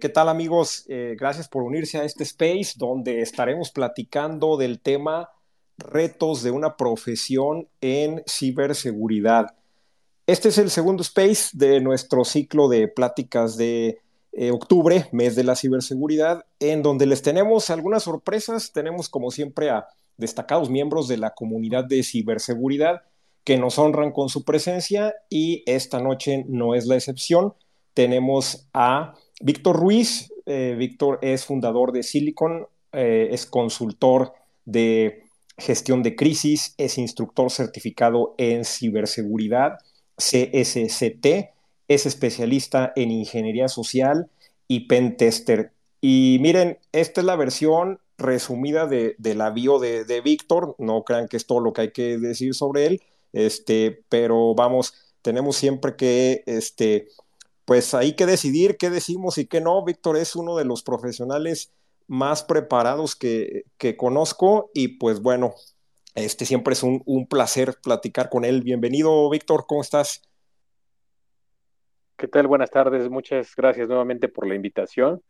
¿Qué tal amigos? Eh, gracias por unirse a este space donde estaremos platicando del tema retos de una profesión en ciberseguridad. Este es el segundo space de nuestro ciclo de pláticas de eh, octubre, mes de la ciberseguridad, en donde les tenemos algunas sorpresas. Tenemos como siempre a destacados miembros de la comunidad de ciberseguridad que nos honran con su presencia y esta noche no es la excepción. Tenemos a Víctor Ruiz. Eh, Víctor es fundador de Silicon, eh, es consultor de gestión de crisis, es instructor certificado en ciberseguridad, CSCT, es especialista en ingeniería social y pentester. Y miren, esta es la versión resumida de, la bio de, de Víctor, no crean que es todo lo que hay que decir sobre él, este, pero vamos, tenemos siempre que este, pues hay que decidir qué decimos y qué no. Víctor es uno de los profesionales más preparados que, conozco y pues bueno, este siempre es un, placer platicar con él. Bienvenido, Víctor, ¿cómo estás? ¿Qué tal? Buenas tardes, muchas gracias nuevamente por la invitación.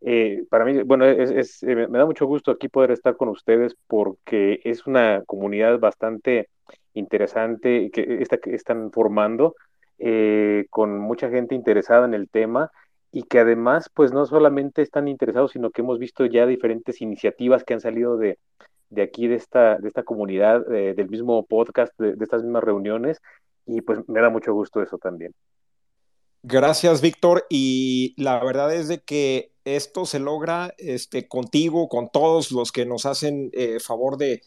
Eh, para mí, bueno, es, eh, me da mucho gusto aquí poder estar con ustedes porque es una comunidad bastante interesante que, esta, que están formando eh, con mucha gente interesada en el tema y que además, pues no solamente están interesados, sino que hemos visto ya diferentes iniciativas que han salido de, de aquí, de esta, de esta comunidad, del mismo podcast, de, estas mismas reuniones, y pues me da mucho gusto eso también. Gracias, Víctor. Y la verdad es de que esto se logra este, contigo, con todos los que nos hacen eh, favor de,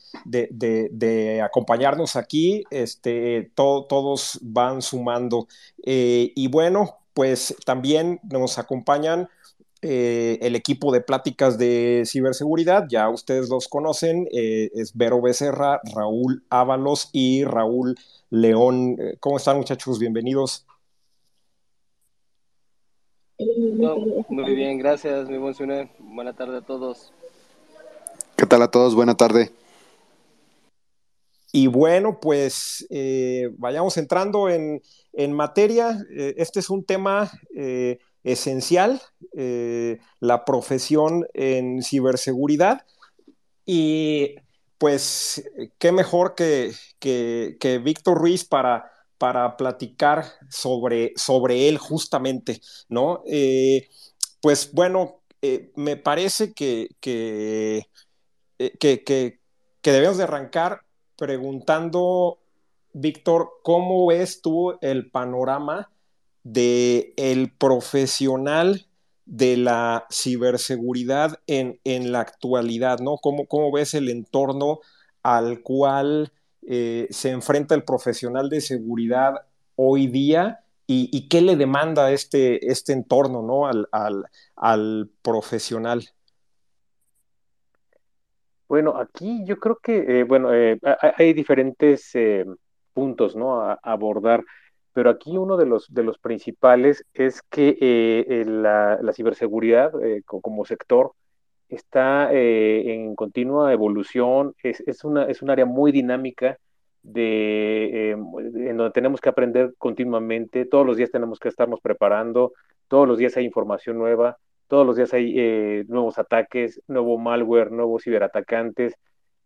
acompañarnos aquí. Este, todos van sumando. Eh, y bueno, pues también nos acompañan eh, el equipo de pláticas de ciberseguridad, ya ustedes los conocen, es Vero Becerra, Raúl Ábalos y Raúl León. ¿Cómo están muchachos? Bienvenidos muy bien, gracias, muy buen Buena tarde a todos. ¿Qué tal a todos? Buena tarde. Y bueno, pues eh, vayamos entrando en, materia. Eh, este es un tema eh, esencial, la profesión en ciberseguridad. Y pues, qué mejor que, que, que Víctor Ruiz para para platicar sobre, sobre él justamente, ¿no? Eh, pues bueno, eh, me parece que, eh, que, que, debemos de arrancar preguntando, Víctor, ¿cómo ves tú el panorama de el profesional de la ciberseguridad en, en la actualidad, ¿no? ¿Cómo, ¿Cómo, ves el entorno al cual eh, se enfrenta el profesional de seguridad hoy día y, qué le demanda este, este entorno ¿no? al, profesional? Bueno, aquí yo creo que, eh, bueno, eh, hay diferentes puntos, ¿no? A, abordar, pero aquí uno de los, de los principales es que la, ciberseguridad como sector está eh, en continua evolución, es, es, una, es un área muy dinámica de, eh, en donde tenemos que aprender continuamente, todos los días tenemos que estarnos preparando, todos los días hay información nueva, todos los días hay eh, nuevos ataques, nuevo malware, nuevos ciberatacantes.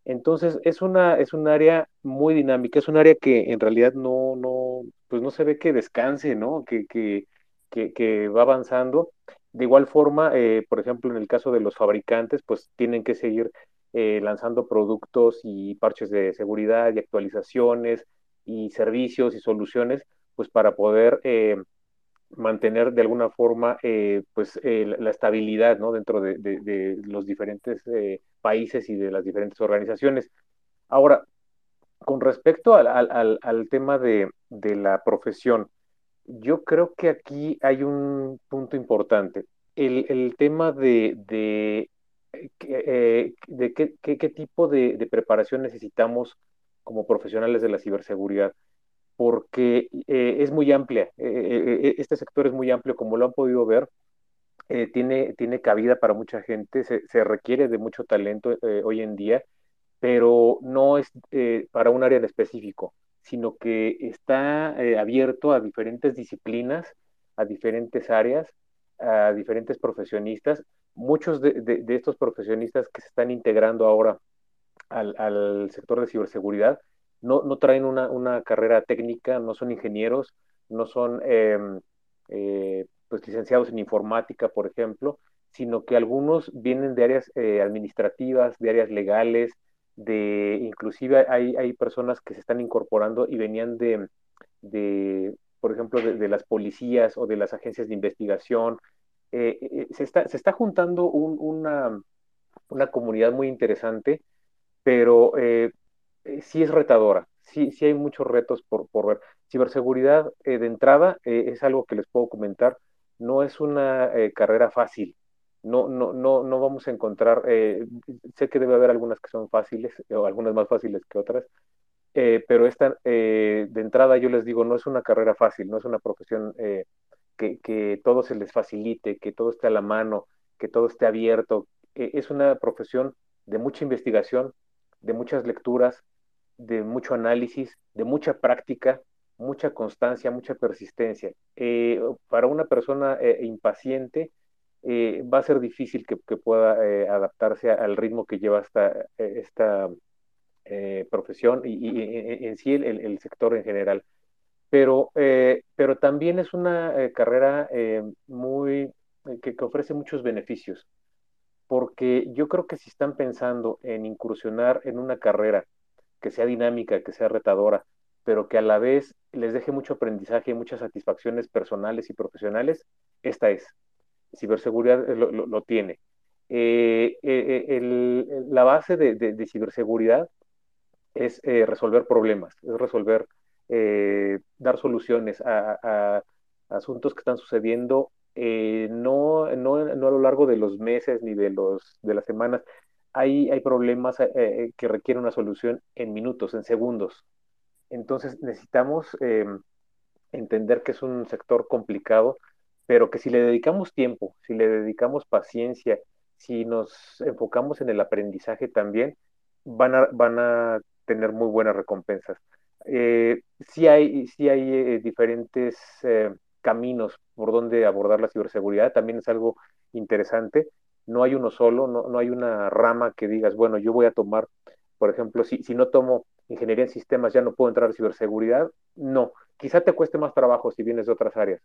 Entonces es una, es un área muy dinámica, es un área que en realidad no, no, pues no se ve que descanse, ¿no? Que, que, que va avanzando de igual forma, eh, por ejemplo, en el caso de los fabricantes, pues tienen que seguir eh, lanzando productos y parches de seguridad y actualizaciones y servicios y soluciones, pues para poder eh, mantener de alguna forma pues la estabilidad ¿no? dentro de, los diferentes países y de las diferentes organizaciones. Ahora, con respecto al, al tema de, la profesión, yo creo que aquí hay un punto importante. El, tema de, eh, de qué, tipo de, preparación necesitamos como profesionales de la ciberseguridad, porque eh, es muy amplia. Eh, este sector es muy amplio, como lo han podido ver. tiene, tiene cabida para mucha gente, se, se requiere de mucho talento hoy en día, pero no es para un área en específico sino que está eh, abierto a diferentes disciplinas, a diferentes áreas, a diferentes profesionistas. Muchos de, estos profesionistas que se están integrando ahora al, sector de ciberseguridad no, traen una, carrera técnica, no son ingenieros, no son em, eh, pues licenciados en informática, por ejemplo, sino que algunos vienen de áreas eh, administrativas, de áreas legales, de inclusive hay, hay personas que se están incorporando y venían de, de por ejemplo, de, las policías o de las agencias de investigación. Eh, eh, se, está, se está juntando una, una, comunidad muy interesante, pero eh, sí es retadora, sí, sí hay muchos retos por, por ver. Ciberseguridad de entrada es algo que les puedo comentar, no es una carrera fácil, no, no, no, no vamos a encontrar, sé que debe haber algunas que son fáciles o algunas más fáciles que otras, eh, pero esta, eh, de entrada yo les digo, no es una carrera fácil, no es una profesión eh, que, que, todo se les facilite, que todo esté a la mano, que todo esté abierto. es una profesión de mucha investigación, de muchas lecturas, de mucho análisis, de mucha práctica, mucha constancia, mucha persistencia. para una persona impaciente, va a ser difícil que, que pueda adaptarse al ritmo que lleva esta, esta eh, profesión y, en sí el, sector en general. Pero, eh, pero también es una eh, carrera muy que, ofrece muchos beneficios, porque yo creo que si están pensando en incursionar en una carrera que sea dinámica, que sea retadora, pero que a la vez les deje mucho aprendizaje y muchas satisfacciones personales y profesionales, esta es. Ciberseguridad lo, tiene. la base de ciberseguridad es eh, resolver problemas, es resolver, eh, dar soluciones a, asuntos que están sucediendo eh, no, no, a lo largo de los meses ni de, los, de las semanas. Hay, hay problemas que requieren una solución en minutos, en segundos. Entonces necesitamos entender que es un sector complicado, pero que si le dedicamos tiempo, si le dedicamos paciencia, si nos enfocamos en el aprendizaje también, van a, van a tener muy buenas recompensas. Eh, sí hay, hay eh, diferentes eh, caminos por donde abordar la ciberseguridad, también es algo interesante. No hay uno solo, no, no hay una rama que digas, bueno, yo voy a tomar, por ejemplo, si, si no tomo ingeniería en sistemas, ya no puedo entrar a ciberseguridad. No, quizá te cueste más trabajo si vienes de otras áreas,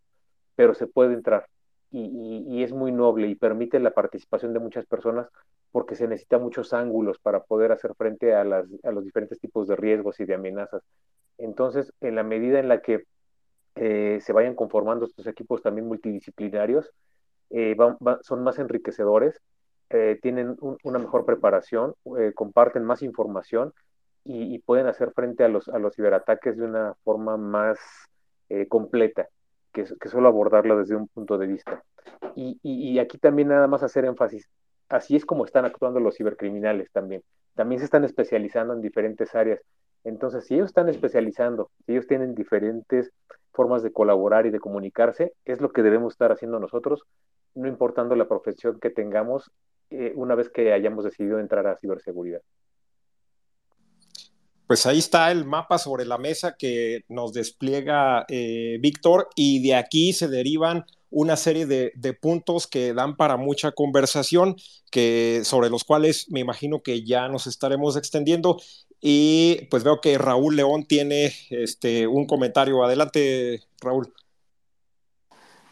pero se puede entrar y, es muy noble y permite la participación de muchas personas porque se necesita muchos ángulos para poder hacer frente a, las, a los diferentes tipos de riesgos y de amenazas. Entonces, en la medida en la que eh, se vayan conformando estos equipos también multidisciplinarios, eh, son más enriquecedores, eh, tienen una mejor preparación, comparten más información y, pueden hacer frente a los, a los ciberataques de una forma más completa que, solo abordarlo desde un punto de vista. Y, aquí también nada más hacer énfasis, así es como están actuando los cibercriminales también. También se están especializando en diferentes áreas. Entonces, si ellos están especializando, si ellos tienen diferentes formas de colaborar y de comunicarse, es lo que debemos estar haciendo nosotros, no importando la profesión que tengamos eh, una vez que hayamos decidido entrar a ciberseguridad pues ahí está el mapa sobre la mesa que nos despliega eh, Víctor y de aquí se derivan una serie de, puntos que dan para mucha conversación, que, sobre los cuales me imagino que ya nos estaremos extendiendo. Y pues veo que Raúl León tiene este, un comentario. Adelante, Raúl.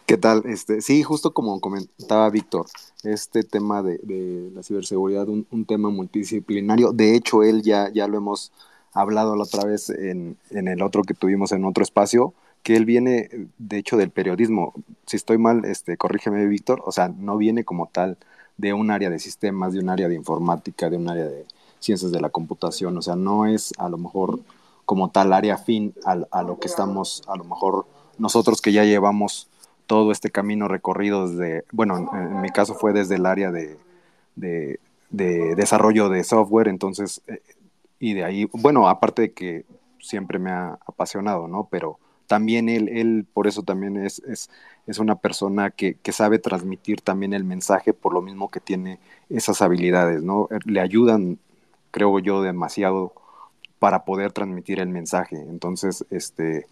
¿Qué tal? Este, sí, justo como comentaba Víctor, este tema de, la ciberseguridad, un, un, tema multidisciplinario. De hecho, él ya, ya lo hemos hablado la otra vez en, en, el otro que tuvimos en otro espacio, que él viene, de hecho, del periodismo. Si estoy mal, este, corrígeme, Víctor, o sea, no viene como tal de un área de sistemas, de un área de informática, de un área de ciencias de la computación, o sea, no es a lo mejor como tal área fin a, a lo que estamos, a lo mejor nosotros que ya llevamos todo este camino recorrido desde, bueno, en, mi caso fue desde el área de, de, de desarrollo de software, entonces eh, y de ahí, bueno, aparte de que siempre me ha apasionado, ¿no? Pero también él, él por eso también es, es, es una persona que, que, sabe transmitir también el mensaje por lo mismo que tiene esas habilidades, ¿no? Le ayudan, creo yo, demasiado para poder transmitir el mensaje. Entonces, este,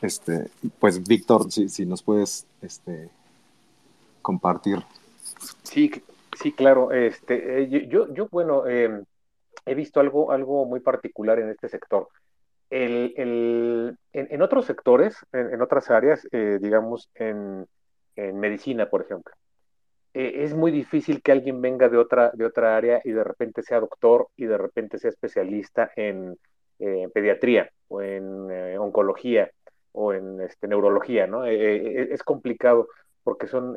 este, pues Víctor, si, si nos puedes este, compartir. Sí, sí, claro. Este, eh, yo, yo, bueno, em, he visto algo, algo muy particular en este sector. En, otros sectores, en, otras áreas, eh, digamos, en, en, medicina, por ejemplo, eh, es muy difícil que alguien venga de otra, de otra área y de repente sea doctor y de repente sea especialista en, pediatría o en oncología o en este, neurología, ¿no? es complicado porque son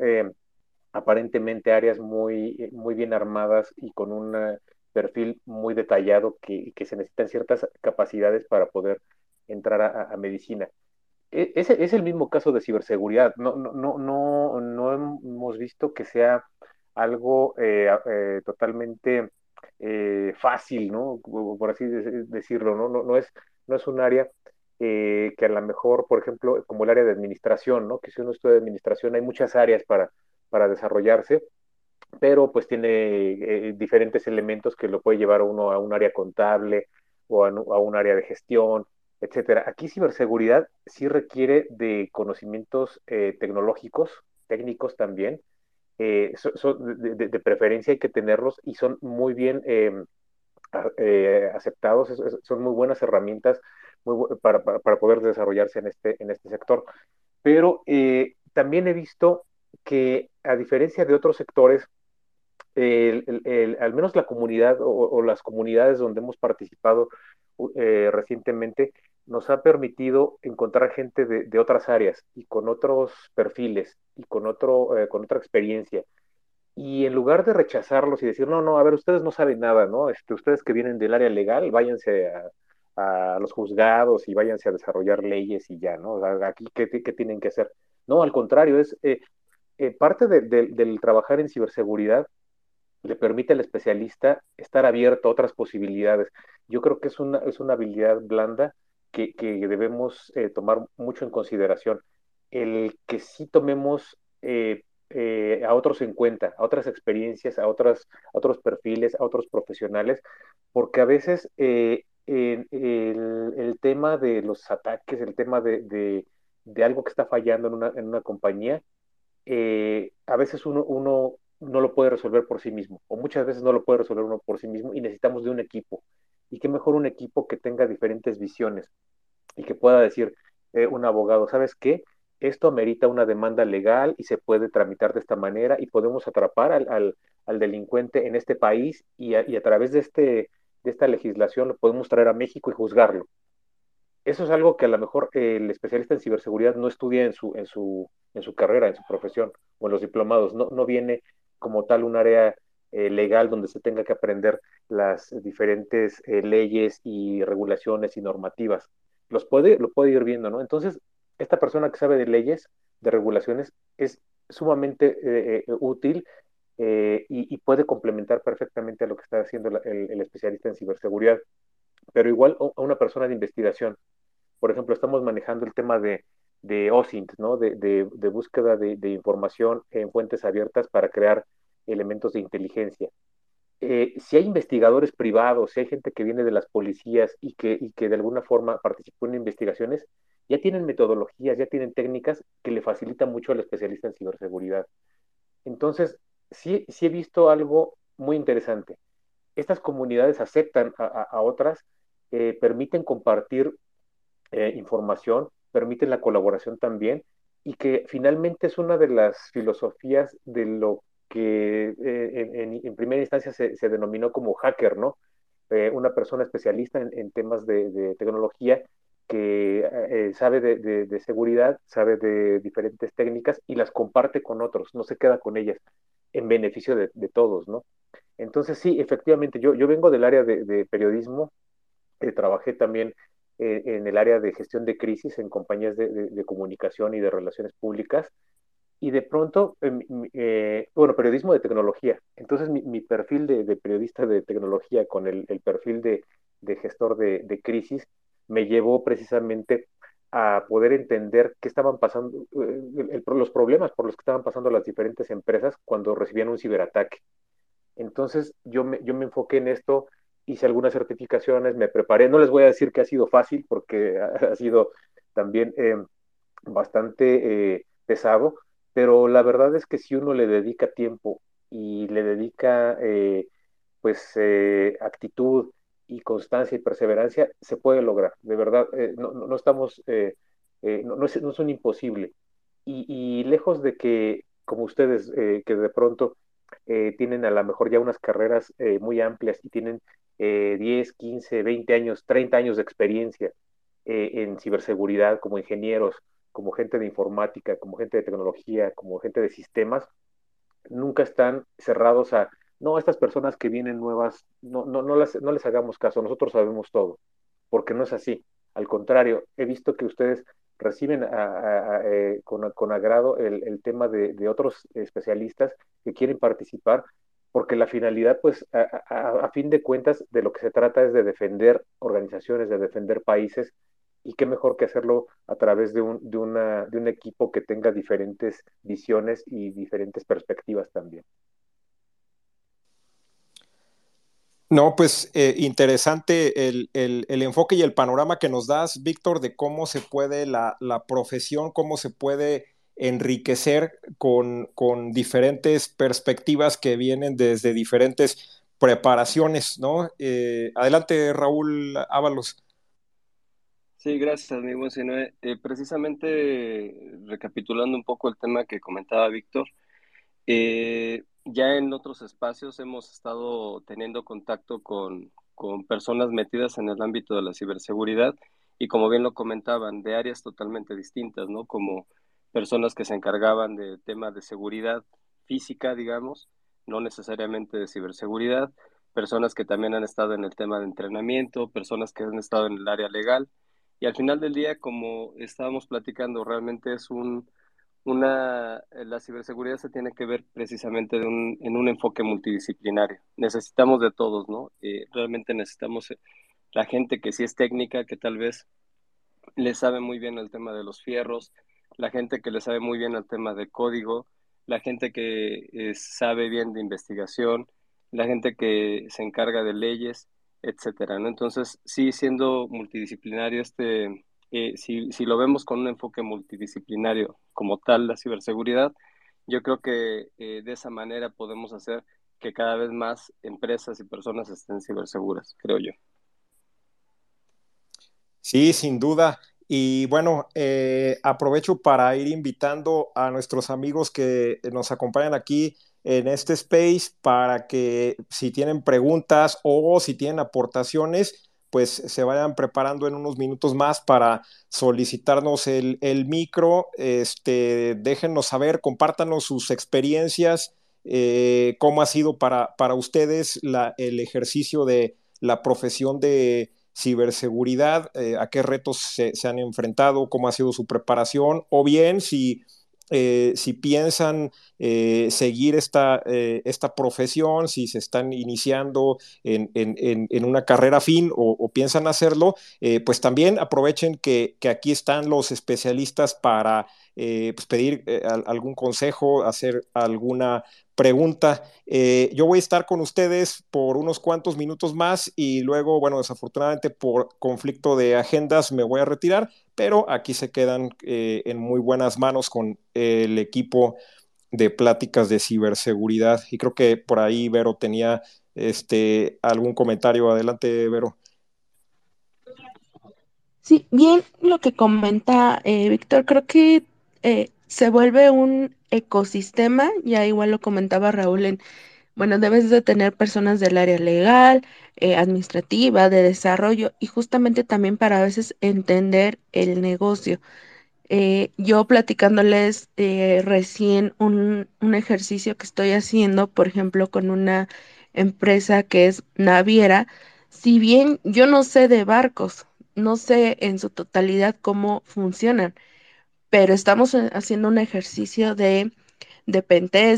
aparentemente áreas muy, muy bien armadas y con un eh, perfil muy detallado que, que, se necesitan ciertas capacidades para poder entrar a, medicina. E, es, es, el mismo caso de ciberseguridad. No, no, no, no, no hemos visto que sea algo eh, eh, totalmente fácil, ¿no? Por así decirlo, ¿no? No, no, es, no es un área que a lo mejor, por ejemplo, como el área de administración, ¿no? Que si uno estudia administración hay muchas áreas para, para desarrollarse, pero pues tiene eh, diferentes elementos que lo puede llevar uno a un área contable o a, un área de gestión, etcétera. Aquí ciberseguridad sí requiere de conocimientos eh, tecnológicos, técnicos también, eh, de, preferencia hay que tenerlos y son muy bien em, aceptados, son muy buenas herramientas para, para, poder desarrollarse en este, en este sector. Pero también he visto que a diferencia de otros sectores, al menos la comunidad o, las comunidades donde hemos participado eh, recientemente nos ha permitido encontrar gente de, otras áreas y con otros perfiles y con, otro, eh, con otra experiencia. Y en lugar de rechazarlos y decir, no, no, a ver, ustedes no saben nada, ¿no? Este, ustedes que vienen del área legal, váyanse a, los juzgados y váyanse a desarrollar leyes y ya, ¿no? Aquí, ¿qué, tienen que hacer? No, al contrario, es eh, eh, parte del trabajar en ciberseguridad le permite al especialista estar abierto a otras posibilidades. Yo creo que es una, es una habilidad blanda que, debemos eh, tomar mucho en consideración. El que sí tomemos eh, a otros en cuenta, a otras experiencias, a, otras, otros perfiles, a otros profesionales, porque a veces el, tema de los ataques, el tema de, algo que está fallando en una, en una compañía, eh, a veces uno, uno no lo puede resolver por sí mismo, o muchas veces no lo puede resolver uno por sí mismo y necesitamos de un equipo. Y qué mejor un equipo que tenga diferentes visiones y que pueda decir eh, un abogado, ¿sabes qué? Esto amerita una demanda legal y se puede tramitar de esta manera y podemos atrapar al, al, delincuente en este país y a, través de, este, de esta legislación lo podemos traer a México y juzgarlo eso es algo que a lo mejor el especialista en ciberseguridad no estudia en su, en su, en su carrera, en su profesión o en los diplomados. No, no viene como tal un área eh, legal donde se tenga que aprender las diferentes eh, leyes y regulaciones y normativas. Los puede, lo puede ir viendo, ¿no? Entonces, esta persona que sabe de leyes, de regulaciones, es sumamente eh, útil y, puede complementar perfectamente a lo que está haciendo el, especialista en ciberseguridad. Pero igual a una persona de investigación, por ejemplo, estamos manejando el tema de, de OSINT, ¿no? de, búsqueda de, información en fuentes abiertas para crear elementos de inteligencia. Eh, si hay investigadores privados, si hay gente que viene de las policías y que, y que de alguna forma participó en investigaciones, ya tienen metodologías, ya tienen técnicas que le facilitan mucho al especialista en ciberseguridad. Entonces, sí, sí he visto algo muy interesante. Estas comunidades aceptan a, otras, eh, permiten compartir eh, información, permiten la colaboración también y que finalmente es una de las filosofías de lo que eh, en, primera instancia se, denominó como hacker, ¿no? Eh, una persona especialista en, temas de, tecnología que sabe de, seguridad, sabe de diferentes técnicas y las comparte con otros, no se queda con ellas en beneficio de, todos, ¿no? Entonces sí, efectivamente, yo, yo vengo del área de, periodismo, trabajé también eh, en el área de gestión de crisis en compañías de, comunicación y de relaciones públicas. Y de pronto, em, eh, bueno, periodismo de tecnología. Entonces mi, perfil de, periodista de tecnología con el, perfil de, gestor de, crisis me llevó precisamente a poder entender qué estaban pasando, eh, los problemas por los que estaban pasando las diferentes empresas cuando recibían un ciberataque. Entonces yo yo me enfoqué en esto hice algunas certificaciones, me preparé, no les voy a decir que ha sido fácil porque ha, sido también eh, bastante eh, pesado, pero la verdad es que si uno le dedica tiempo y le dedica eh, pues eh, actitud y constancia y perseverancia, se puede lograr. De verdad, no, no, estamos, no, no, es, no, es, un imposible. Y, lejos de que, como ustedes, que de pronto tienen a lo mejor ya unas carreras muy amplias y tienen 10, 15, 20 años, 30 años de experiencia en ciberseguridad como ingenieros, como gente de informática, como gente de tecnología, como gente de sistemas, nunca están cerrados a, no, estas personas que vienen nuevas, no, no, no, las, no les hagamos caso, nosotros sabemos todo, porque no es así. Al contrario, he visto que ustedes reciben eh, con, agrado el, tema de, otros especialistas que quieren participar, porque la finalidad, pues, a, fin de cuentas, de lo que se trata es de defender organizaciones, de defender países y qué mejor que hacerlo a través de un equipo que tenga diferentes visiones y diferentes perspectivas también. No, pues eh, interesante el, enfoque y el panorama que nos das, Víctor, de cómo se puede la, profesión, cómo se puede enriquecer con, con, diferentes perspectivas que vienen desde diferentes preparaciones, ¿no? Eh, adelante, Raúl Ábalos. Sí, gracias, amigo. Eh, precisamente recapitulando un poco el tema que comentaba Víctor, eh, ya en otros espacios hemos estado teniendo contacto con, con personas metidas en el ámbito de la ciberseguridad y como bien lo comentaban, de áreas totalmente distintas, ¿no? Como personas que se encargaban de temas de seguridad física, digamos, no necesariamente de ciberseguridad, personas que también han estado en el tema de entrenamiento, personas que han estado en el área legal y al final del día, como estábamos platicando, realmente es un, una, la ciberseguridad se tiene que ver precisamente de un, en un enfoque multidisciplinario. Necesitamos de todos, ¿no? Eh, realmente necesitamos eh, la gente que sí es técnica, que tal vez le sabe muy bien el tema de los fierros, la gente que le sabe muy bien el tema de código, la gente que eh, sabe bien de investigación, la gente que se encarga de leyes etcétera, ¿no? Entonces, sí, siendo multidisciplinario, este, si, si, lo vemos con un enfoque multidisciplinario como tal, la ciberseguridad, yo creo que eh, de esa manera podemos hacer que cada vez más empresas y personas estén ciberseguras, creo yo. Sí, sin duda. Y bueno, eh, aprovecho para ir invitando a nuestros amigos que nos acompañan aquí en este space para que si tienen preguntas o si tienen aportaciones, pues se vayan preparando en unos minutos más para solicitarnos el, micro. Este, déjenos saber, compártanos sus experiencias, eh, cómo ha sido para, para ustedes el ejercicio de la profesión de ciberseguridad, eh, a qué retos se, han enfrentado, cómo ha sido su preparación, o bien si eh, si piensan eh, seguir esta, eh, esta profesión, si se están iniciando en, una carrera fin o, piensan hacerlo, pues también aprovechen que, aquí están los especialistas para pues pedir algún consejo, hacer alguna pregunta. yo voy a estar con ustedes por unos cuantos minutos más y luego, bueno, desafortunadamente por conflicto de agendas me voy a retirar, pero aquí se quedan eh, en muy buenas manos con el equipo de pláticas de ciberseguridad. Y creo que por ahí Vero tenía este, algún comentario. Adelante, Vero. Sí, bien lo que comenta eh, Víctor, creo que eh, se vuelve un ecosistema, ya igual lo comentaba Raúl en bueno, debes de tener personas del área legal, eh, administrativa, de desarrollo y justamente también para a veces entender el negocio. Eh, yo platicándoles eh, recién un, un, ejercicio que estoy haciendo, por ejemplo, con una empresa que es naviera, si bien yo no sé de barcos, no sé en su totalidad cómo funcionan, pero estamos haciendo un ejercicio de de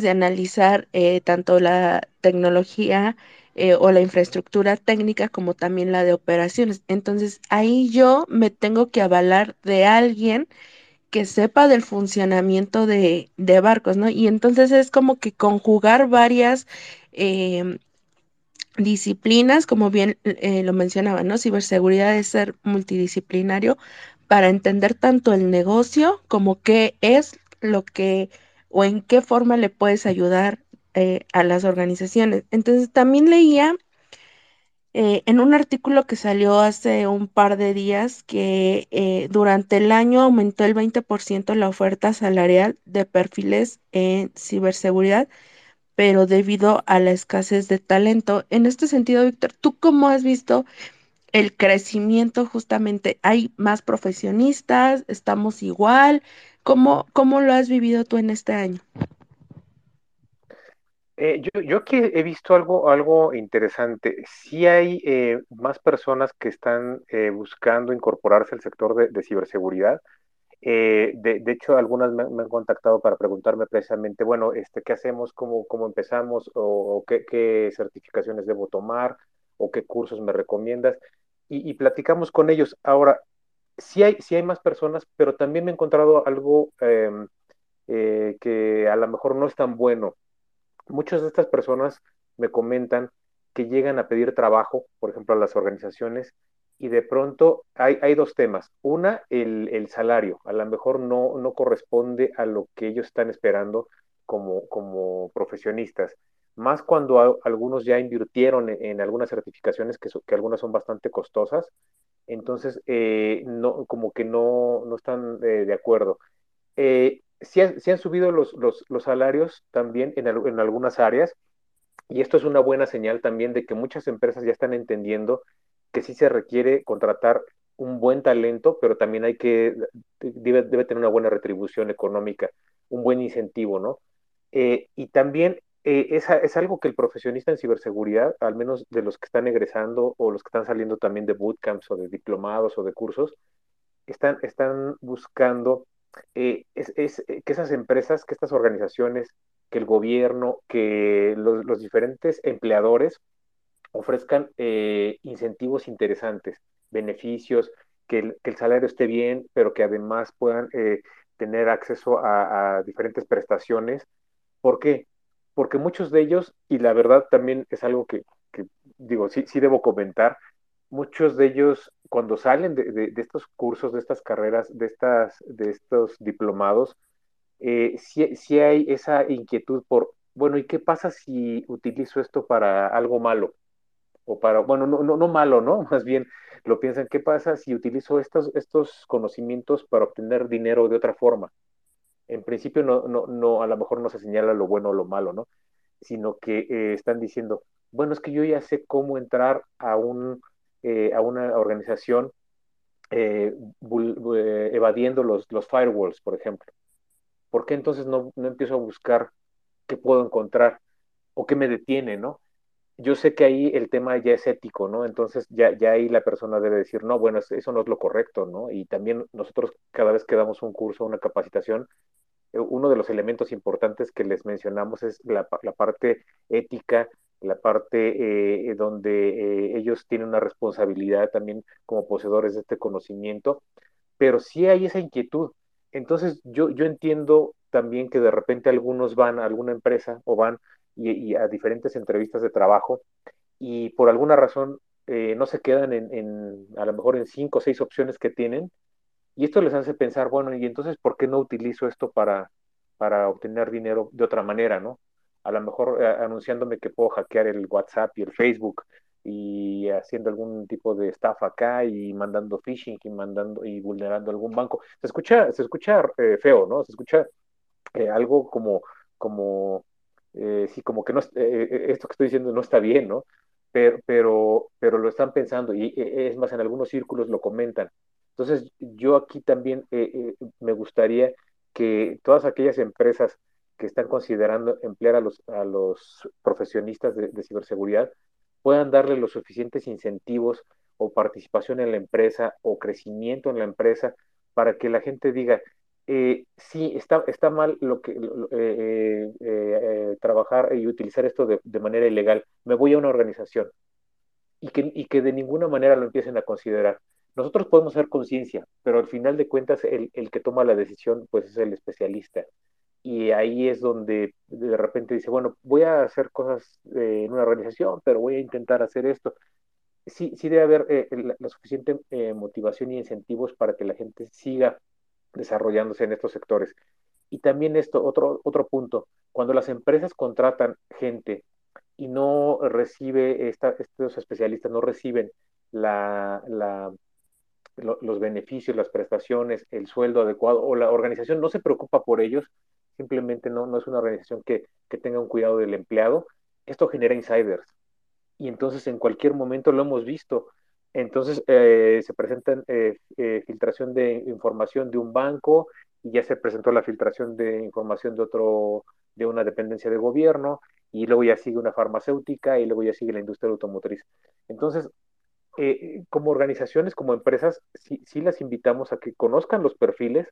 de analizar eh, tanto la tecnología eh, o la infraestructura técnica como también la de operaciones. Entonces ahí yo me tengo que avalar de alguien que sepa del funcionamiento de, barcos, ¿no? Y entonces es como que conjugar varias em, disciplinas, como bien eh, lo mencionaba, ¿no? Ciberseguridad es ser multidisciplinario para entender tanto el negocio como qué es lo que o en qué forma le puedes ayudar eh, a las organizaciones. Entonces también leía eh, en un artículo que salió hace un par de días que eh, durante el año aumentó el 20% la oferta salarial de perfiles en ciberseguridad, pero debido a la escasez de talento. En este sentido, Víctor, ¿tú cómo has visto el crecimiento justamente? ¿Hay más profesionistas? ¿Estamos igual? ¿Cómo, cómo lo has vivido tú en este año? Eh, yo, yo, aquí he visto algo, algo interesante. Sí hay eh, más personas que están eh, buscando incorporarse al sector de, de ciberseguridad. De, hecho, algunas me, han contactado para preguntarme precisamente, bueno, este, ¿qué hacemos? ¿Cómo, cómo empezamos? ¿O, o qué, qué, certificaciones debo tomar? ¿O qué cursos me recomiendas? Y, platicamos con ellos. Ahora, sí hay, sí hay más personas, pero también me he encontrado algo em, que a lo mejor no es tan bueno Muchas de estas personas me comentan que llegan a pedir trabajo, por ejemplo, a las organizaciones, y de pronto hay, hay dos temas. Una, el, el, salario. A lo mejor no, no corresponde a lo que ellos están esperando como, como profesionistas. Más cuando a, algunos ya invirtieron en, en algunas certificaciones, que, so, que, algunas son bastante costosas, entonces eh, no, como que no, no están eh, de acuerdo. Eh, sí, sí han subido los, los, los, salarios también en, en algunas áreas y esto es una buena señal también de que muchas empresas ya están entendiendo que sí se requiere contratar un buen talento, pero también hay que, debe, debe tener una buena retribución económica, un buen incentivo, ¿no? Eh, y también eh, es, algo que el profesionista en ciberseguridad, al menos de los que están egresando o los que están saliendo también de bootcamps o de diplomados o de cursos, están, están buscando eh, es, es, eh, que esas empresas, que estas organizaciones, que el gobierno, que los, diferentes empleadores ofrezcan incentivos interesantes, beneficios, que el, que el, salario esté bien, pero que además puedan tener acceso a, a, diferentes prestaciones. ¿Por qué? Porque muchos de ellos, y la verdad también es algo que, digo, sí, sí debo comentar, muchos de ellos cuando salen de, estos cursos, de estas carreras, de, estas, de estos diplomados, eh, sí, sí, hay esa inquietud por, bueno, ¿y qué pasa si utilizo esto para algo malo? O para, bueno, no, no, no malo, ¿no? Más bien lo piensan, ¿qué pasa si utilizo estos, estos conocimientos para obtener dinero de otra forma? En principio, no, no, no, a lo mejor no se señala lo bueno o lo malo, ¿no? Sino que eh, están diciendo, bueno, es que yo ya sé cómo entrar a un eh, a una organización eh, eh, evadiendo los, los, firewalls, por ejemplo? ¿Por qué entonces no, no, empiezo a buscar qué puedo encontrar o qué me detiene, no? Yo sé que ahí el tema ya es ético, ¿no? Entonces ya, ya ahí la persona debe decir, no, bueno, eso no es lo correcto, ¿no? Y también nosotros cada vez que damos un curso, una capacitación, uno de los elementos importantes que les mencionamos es la, parte ética, la parte eh, donde eh, ellos tienen una responsabilidad también como poseedores de este conocimiento, pero sí hay esa inquietud. Entonces yo, entiendo también que de repente algunos van a alguna empresa o van y, a diferentes entrevistas de trabajo y por alguna razón eh, no se quedan en, en, a lo mejor en cinco o seis opciones que tienen y esto les hace pensar, bueno, y entonces, ¿por qué no utilizo esto para, para obtener dinero de otra manera, no? a lo mejor eh, anunciándome que puedo hackear el WhatsApp y el Facebook y haciendo algún tipo de estafa acá y mandando phishing y mandando y vulnerando algún banco. Se escucha, se escucha eh, feo, ¿no? Se escucha eh, algo como, como, sí, como que no, esto que estoy diciendo no está bien, ¿no? Pero, pero, pero lo están pensando y es más, en algunos círculos lo comentan. Entonces, yo aquí también me gustaría que todas aquellas empresas que están considerando emplear a los, a los profesionistas de, ciberseguridad puedan darle los suficientes incentivos o participación en la empresa o crecimiento en la empresa para que la gente diga, eh, sí, está, está mal lo que eh, eh, eh, trabajar y utilizar esto de, de, manera ilegal, me voy a una organización y que, y que de ninguna manera lo empiecen a considerar. Nosotros podemos hacer conciencia, pero al final de cuentas el, el que toma la decisión pues es el especialista y ahí es donde de repente dice, bueno, voy a hacer cosas eh, en una organización, pero voy a intentar hacer esto. Sí, sí debe haber eh, la, suficiente eh, motivación y incentivos para que la gente siga desarrollándose en estos sectores. Y también esto, otro, otro punto, cuando las empresas contratan gente y no recibe, esta, estos especialistas no reciben la, la, los beneficios, las prestaciones, el sueldo adecuado, o la organización no se preocupa por ellos, simplemente no, no es una organización que, que tenga un cuidado del empleado, esto genera insiders. Y entonces en cualquier momento lo hemos visto. Entonces eh, se presenta eh, eh, filtración de información de un banco y ya se presentó la filtración de información de otro, de una dependencia de gobierno y luego ya sigue una farmacéutica y luego ya sigue la industria automotriz. Entonces, como organizaciones, como empresas, sí, sí las invitamos a que conozcan los perfiles,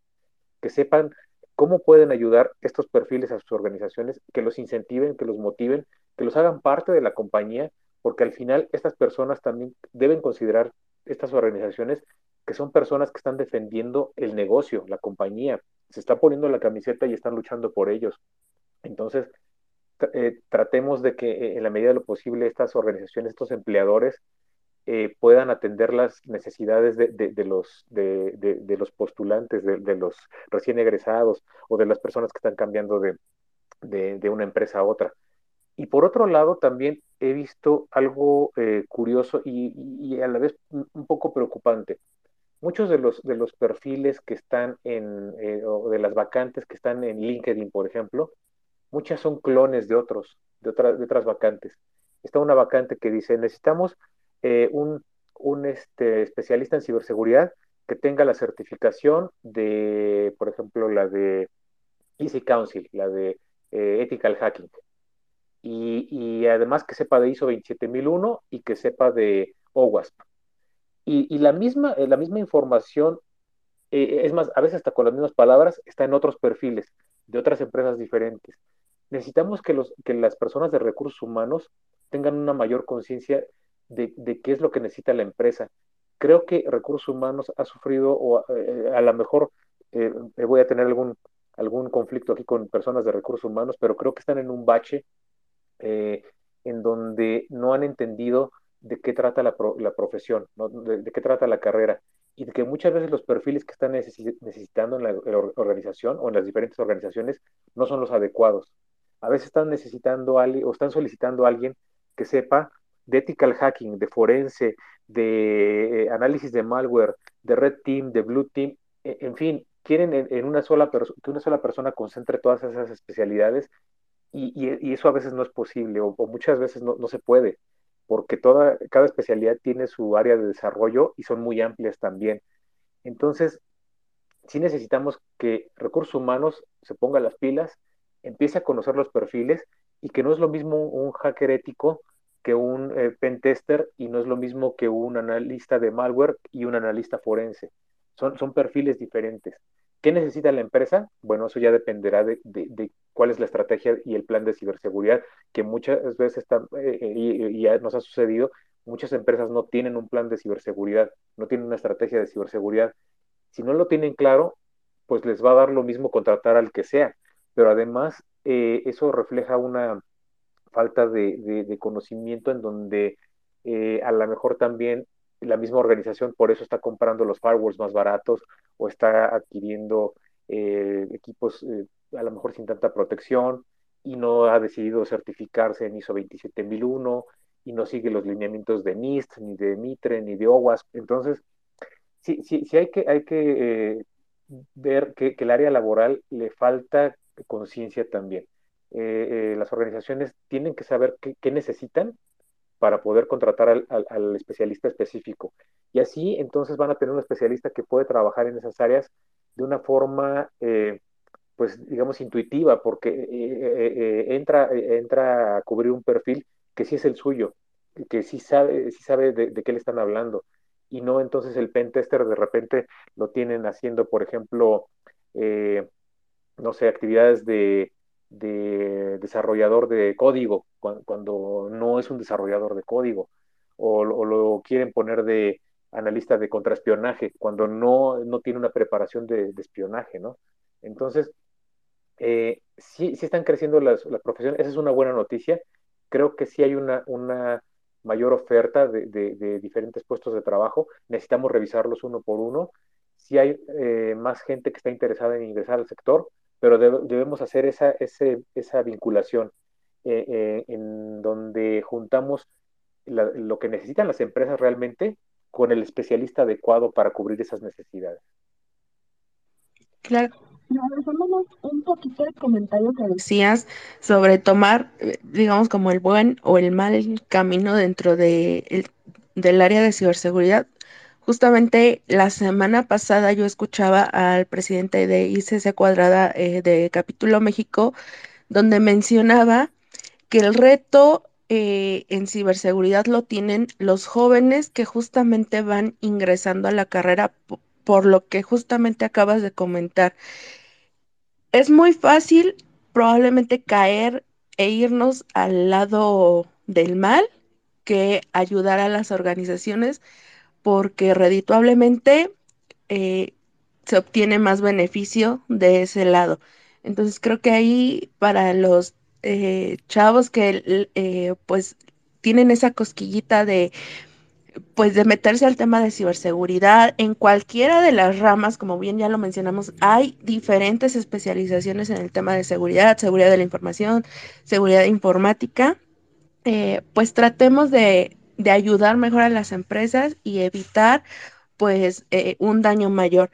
que sepan cómo pueden ayudar estos perfiles a sus organizaciones, que los incentiven, que los motiven, que los hagan parte de la compañía, porque al final estas personas también deben considerar estas organizaciones que son personas que están defendiendo el negocio, la compañía, se está poniendo la camiseta y están luchando por ellos. Entonces, eh, tratemos de que eh, en la medida de lo posible estas organizaciones, estos empleadores, eh, puedan atender las necesidades de, los, de, los postulantes, de, los recién egresados o de las personas que están cambiando de, una empresa a otra. Y por otro lado, también he visto algo eh, curioso y, a la vez un poco preocupante. Muchos de los, de los perfiles que están en, eh, o de las vacantes que están en LinkedIn, por ejemplo, muchas son clones de otros, de, de otras vacantes. Está una vacante que dice, necesitamos eh, un, este, especialista en ciberseguridad que tenga la certificación de, por ejemplo, la de Easy Council, la de eh, Ethical Hacking. Y, además que sepa de ISO 27001 y que sepa de OWASP. Y, y la, misma, eh, la misma información, es más, a veces hasta con las mismas palabras, está en otros perfiles de otras empresas diferentes. Necesitamos que, los, que las personas de recursos humanos tengan una mayor conciencia de, qué es lo que necesita la empresa. Creo que recursos humanos ha sufrido, o eh, a lo mejor eh, voy a tener algún, algún conflicto aquí con personas de recursos humanos, pero creo que están en un bache eh, en donde no han entendido de qué trata la, la profesión, de, qué trata la carrera, y de que muchas veces los perfiles que están necesitando en la, organización o en las diferentes organizaciones no son los adecuados. A veces están necesitando alguien o están solicitando a alguien que sepa de ethical hacking, de forense, de eh, análisis de malware, de red team, de blue team, e, en fin, quieren en, una sola que una sola persona concentre todas esas especialidades y, eso a veces no es posible o, muchas veces no, se puede, porque toda, cada especialidad tiene su área de desarrollo y son muy amplias también. Entonces, sí necesitamos que recursos humanos se ponga las pilas, empiece a conocer los perfiles y que no es lo mismo un hacker ético que un eh, pentester y no es lo mismo que un analista de malware y un analista forense. Son, son perfiles diferentes. ¿Qué necesita la empresa? Bueno, eso ya dependerá de, cuál es la estrategia y el plan de ciberseguridad, que muchas veces está, eh, eh, y, ya nos ha sucedido, muchas empresas no tienen un plan de ciberseguridad, no tienen una estrategia de ciberseguridad. Si no lo tienen claro, pues les va a dar lo mismo contratar al que sea, pero además eso refleja una, falta de, conocimiento en donde eh, a lo mejor también la misma organización por eso está comprando los firewalls más baratos o está adquiriendo eh, equipos eh, a lo mejor sin tanta protección y no ha decidido certificarse en ISO 27001 y no sigue los lineamientos de NIST, ni de MITRE, ni de OWASP. Entonces, sí, sí, sí hay que, hay que ver que, que el área laboral le falta conciencia también. Eh, eh, las organizaciones tienen que saber qué, necesitan para poder contratar al, especialista específico. Y así entonces van a tener un especialista que puede trabajar en esas áreas de una forma, eh, pues digamos, intuitiva, porque entra, entra a cubrir un perfil que sí es el suyo, que sí sabe, sí sabe de, de qué le están hablando. Y no entonces el pen tester de repente lo tienen haciendo, por ejemplo, no sé, actividades de de desarrollador de código cuando, no es un desarrollador de código o, lo quieren poner de analista de contraespionaje cuando no, no tiene una preparación de, espionaje, ¿no? Entonces, eh, sí, están creciendo las, las, profesiones, esa es una buena noticia. Creo que sí hay una, una mayor oferta de, diferentes puestos de trabajo, necesitamos revisarlos uno por uno. Si hay eh, más gente que está interesada en ingresar al sector, pero debemos hacer esa, esa vinculación en donde juntamos lo que necesitan las empresas realmente con el especialista adecuado para cubrir esas necesidades. Claro. un poquito el comentario que decías sobre tomar, eh, digamos, como el buen o el mal camino dentro de del área de ciberseguridad. Justamente la semana pasada yo escuchaba al presidente de ICC Cuadrada eh, de Capítulo México, donde mencionaba que el reto eh, en ciberseguridad lo tienen los jóvenes que justamente van ingresando a la carrera por lo que justamente acabas de comentar. Es muy fácil probablemente caer e irnos al lado del mal que ayudar a las organizaciones porque redituablemente eh, se obtiene más beneficio de ese lado. Entonces creo que ahí para los eh, chavos que eh, pues tienen esa cosquillita de pues de meterse al tema de ciberseguridad en cualquiera de las ramas, como bien ya lo mencionamos, hay diferentes especializaciones en el tema de seguridad, seguridad de la información, seguridad informática, pues tratemos de, de, ayudar mejor a las empresas y evitar pues un daño mayor.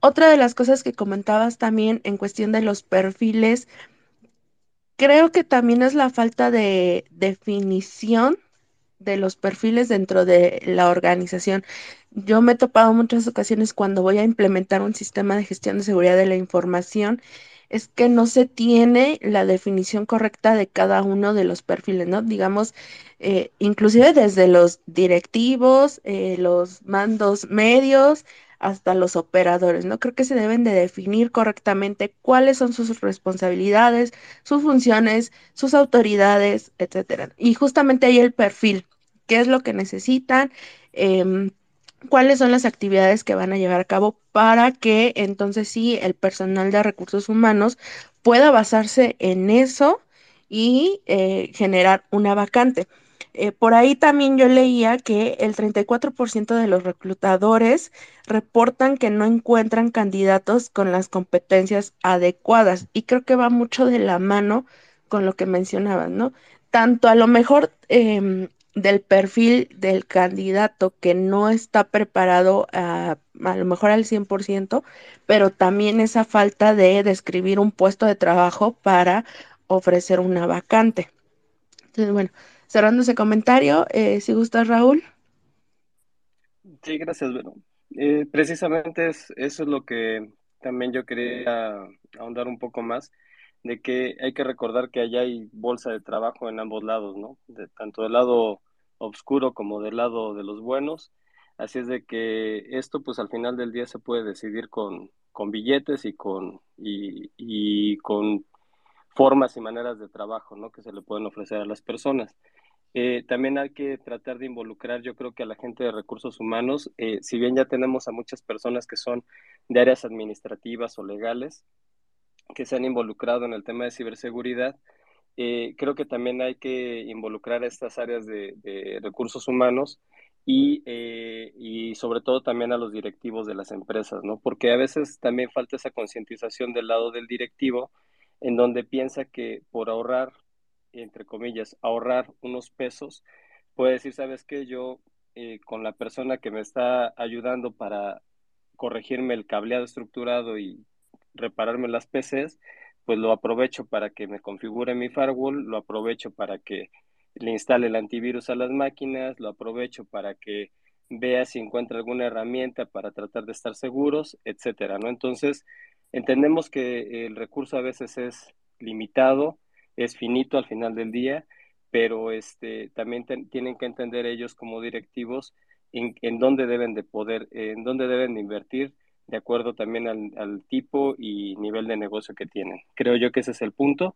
Otra de las cosas que comentabas también en cuestión de los perfiles, Creo que también es la falta de definición de los perfiles dentro de la organización. Yo me he topado muchas ocasiones cuando voy a implementar un sistema de gestión de seguridad de la información, es que no se tiene la definición correcta de cada uno de los perfiles, ¿no? Digamos, eh, inclusive desde los directivos, eh, los mandos medios, hasta los operadores, ¿no? Creo que se deben de definir correctamente cuáles son sus responsabilidades, sus funciones, sus autoridades, etcétera. Y justamente ahí el perfil, qué es lo que necesitan, em, cuáles son las actividades que van a llevar a cabo para que entonces sí el personal de recursos humanos pueda basarse en eso y eh, generar una vacante. Eh, por ahí también yo leía que el 34% de los reclutadores reportan que no encuentran candidatos con las competencias adecuadas y creo que va mucho de la mano con lo que mencionaban, ¿no? Tanto a lo mejor em, del perfil del candidato que no está preparado a, a lo mejor al 100%, pero también esa falta de describir un puesto de trabajo para ofrecer una vacante. Entonces, bueno, cerrando ese comentario, eh, si gustas, Raúl. Sí, gracias, bueno. Eh, precisamente es, eso es lo que también yo quería ahondar un poco más, de que hay que recordar que allá hay bolsa de trabajo en ambos lados, ¿no? De, tanto del lado oscuro como del lado de los buenos. Así es de que esto, pues al final del día se puede decidir con, con billetes y con, y, con formas y maneras de trabajo, ¿no? Que se le pueden ofrecer a las personas. Eh, también hay que tratar de involucrar, yo creo que a la gente de recursos humanos, eh, si bien ya tenemos a muchas personas que son de áreas administrativas o legales, que se han involucrado en el tema de ciberseguridad, eh, creo que también hay que involucrar a estas áreas de, recursos humanos y, y, sobre todo también a los directivos de las empresas, ¿no? Porque a veces también falta esa concientización del lado del directivo, en donde piensa que por ahorrar entre comillas, ahorrar unos pesos, puede decir, ¿sabes qué? Yo eh, con la persona que me está ayudando para corregirme el cableado estructurado y repararme las PCs, pues lo aprovecho para que me configure mi firewall, lo aprovecho para que le instale el antivirus a las máquinas, lo aprovecho para que vea si encuentra alguna herramienta para tratar de estar seguros, etcétera, ¿no? Entonces, entendemos que el recurso a veces es limitado, es finito al final del día, pero este, también tienen que entender ellos como directivos en, en, dónde deben de poder, en dónde deben de invertir de acuerdo también al, tipo y nivel de negocio que tienen. Creo yo que ese es el punto.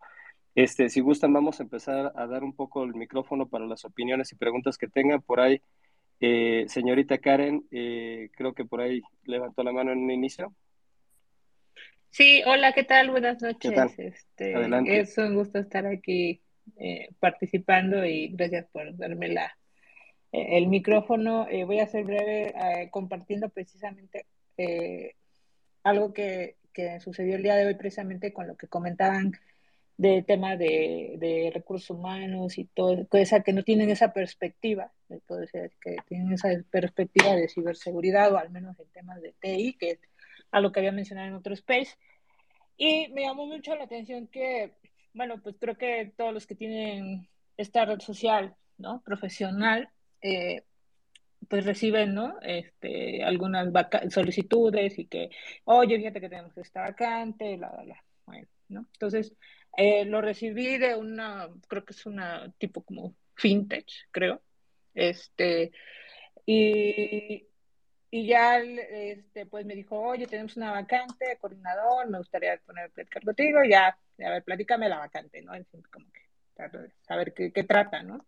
Este, si gustan, vamos a empezar a dar un poco el micrófono para las opiniones y preguntas que tengan por ahí. Eh, señorita Karen, eh, creo que por ahí levantó la mano en un inicio. Sí, hola, ¿qué tal? Buenas noches. Este, es un gusto estar aquí eh, participando y gracias por darme la, eh, el micrófono. Eh, voy a ser breve compartiendo precisamente algo que, que sucedió el día de hoy precisamente con lo que comentaban de tema de, recursos humanos y todo, cosa que no tienen esa perspectiva, ser que tienen esa perspectiva de ciberseguridad o al menos en temas de TI, que es a lo que había mencionado en otro space. Y me llamó mucho la atención que, bueno, pues creo que todos los que tienen esta red social, ¿no? Profesional, eh, pues reciben, ¿no? Este, algunas solicitudes y que, oye, fíjate que tenemos esta vacante, bla, bla, bla. Bueno, ¿no? Entonces, eh, lo recibí de una, creo que es una tipo como fintech, creo. Este, y, y ya, este, pues me dijo, oye, tenemos una vacante coordinador, me gustaría poner platicar contigo, ya, a ver, platícame la vacante, ¿no? En fin, como que, saber qué, qué trata, ¿no?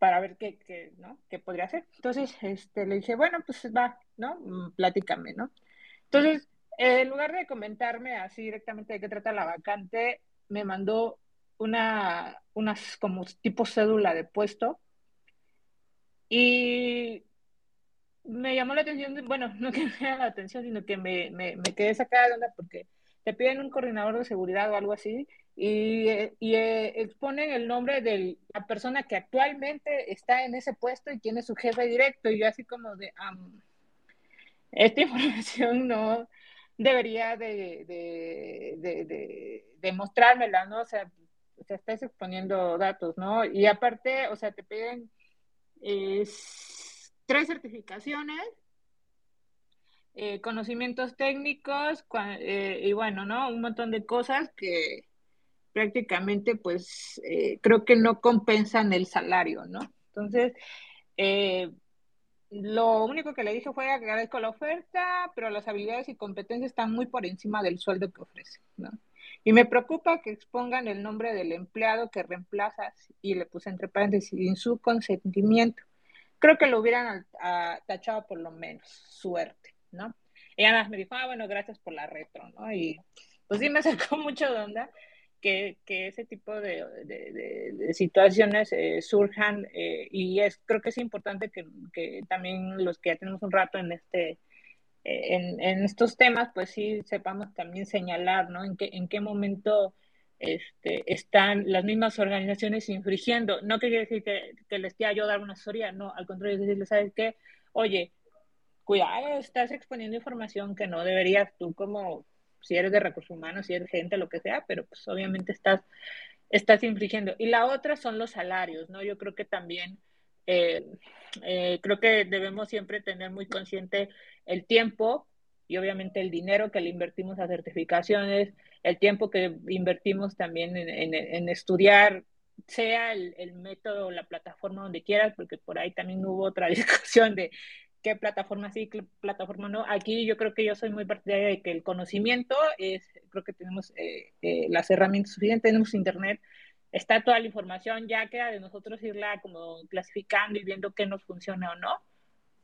Para ver qué, qué, ¿no? qué podría hacer. Entonces, este, le dije, bueno, pues va, ¿no? Mm, platícame, ¿no? Entonces, en lugar de comentarme así directamente de qué trata la vacante, me mandó una, unas como tipo cédula de puesto y me llamó la atención, bueno, no que me llamara la atención, sino que me, me, me quedé sacada de onda porque te piden un coordinador de seguridad o algo así y, y eh, exponen el nombre de la persona que actualmente está en ese puesto y tiene su jefe directo. Y yo así como de, esta información no debería de, de, de, mostrármela, ¿no? O sea, te estás exponiendo datos, ¿no? Y aparte, o sea, te piden tres certificaciones, eh, conocimientos técnicos eh, y bueno, ¿no? Un montón de cosas que, prácticamente pues eh, creo que no compensan el salario, ¿no? Entonces, eh, lo único que le dije fue agradezco la oferta, pero las habilidades y competencias están muy por encima del sueldo que ofrece, ¿no? Y me preocupa que expongan el nombre del empleado que reemplazas y le puse entre paréntesis sin su consentimiento. Creo que lo hubieran tachado por lo menos, suerte, ¿no? Y además me dijo, ah, bueno, gracias por la retro, ¿no? Y pues sí me sacó mucho de onda, que, ese tipo de, situaciones eh, surjan eh, y es creo que es importante que, también los que ya tenemos un rato en este eh, en, estos temas pues sí sepamos también señalar no en qué en qué momento este, están las mismas organizaciones infringiendo. No quiere decir que, que les quiera yo dar una asesoría no al contrario es decirles sabes qué oye cuidado estás exponiendo información que no deberías tú como si eres de recursos humanos, si eres gente, lo que sea, pero pues obviamente estás, estás infringiendo. Y la otra son los salarios, ¿no? Yo creo que también, eh, eh, creo que debemos siempre tener muy consciente el tiempo y obviamente el dinero que le invertimos a certificaciones, el tiempo que invertimos también en, estudiar, sea el, el, método, la plataforma donde quieras, porque por ahí también hubo otra discusión de qué plataforma sí, qué plataforma no. Aquí yo creo que yo soy muy partidaria de que el conocimiento es, creo que tenemos eh, eh, las herramientas suficientes, tenemos internet, está toda la información, ya queda de nosotros irla como clasificando y viendo qué nos funciona o no.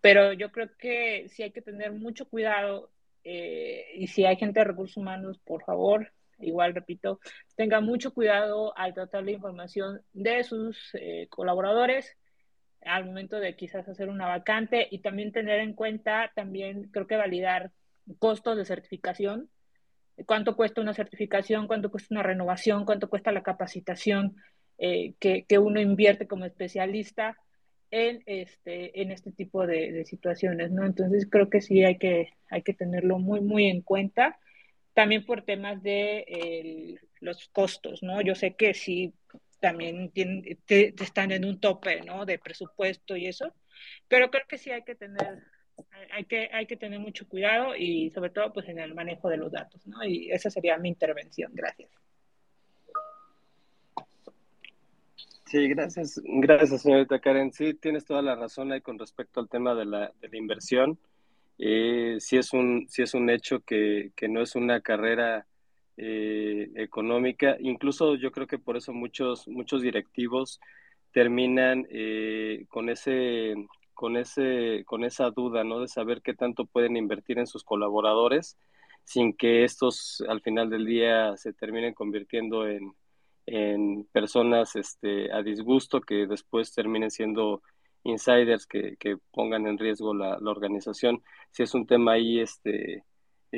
Pero yo creo que sí hay que tener mucho cuidado eh, y si hay gente de recursos humanos, por favor, igual repito, tenga mucho cuidado al tratar la información de sus colaboradores al momento de quizás hacer una vacante y también tener en cuenta, también creo que validar costos de certificación, cuánto cuesta una certificación, cuánto cuesta una renovación, cuánto cuesta la capacitación eh, que, que, uno invierte como especialista en este, en este tipo de, de, situaciones, ¿no? Entonces creo que sí hay que, hay que tenerlo muy, muy en cuenta, también por temas de el, los costos, ¿no? Yo sé que sí también tienen, están en un tope, ¿no? De presupuesto y eso, pero creo que sí hay que tener, hay que, hay que tener mucho cuidado y sobre todo pues en el manejo de los datos, ¿no? Y esa sería mi intervención. Gracias. Sí, gracias, gracias señorita Karen. Sí, tienes toda la razón ahí con respecto al tema de la, de la inversión. Eh, sí, es un, sí es un hecho que, que no es una carrera eh, económica. Incluso yo creo que por eso muchos, muchos directivos terminan eh, con ese con ese con esa duda no de saber qué tanto pueden invertir en sus colaboradores sin que estos al final del día se terminen convirtiendo en, en personas este, a disgusto que después terminen siendo insiders que, que pongan en riesgo la, la, organización. Si es un tema ahí este,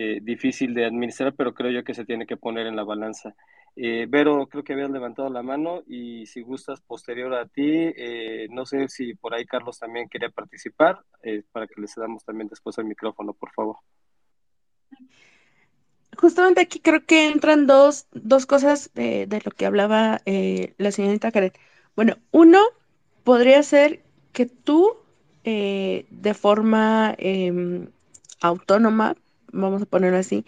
eh, difícil de administrar, pero creo yo que se tiene que poner en la balanza. Eh, Vero, creo que habías levantado la mano y si gustas posterior a ti, eh, no sé si por ahí Carlos también quería participar, para que le cedamos también después el micrófono, por favor. Justamente aquí creo que entran dos, dos cosas de, lo que hablaba la señorita Karen. Bueno, uno podría ser que tú de forma em, autónoma vamos a ponerlo así,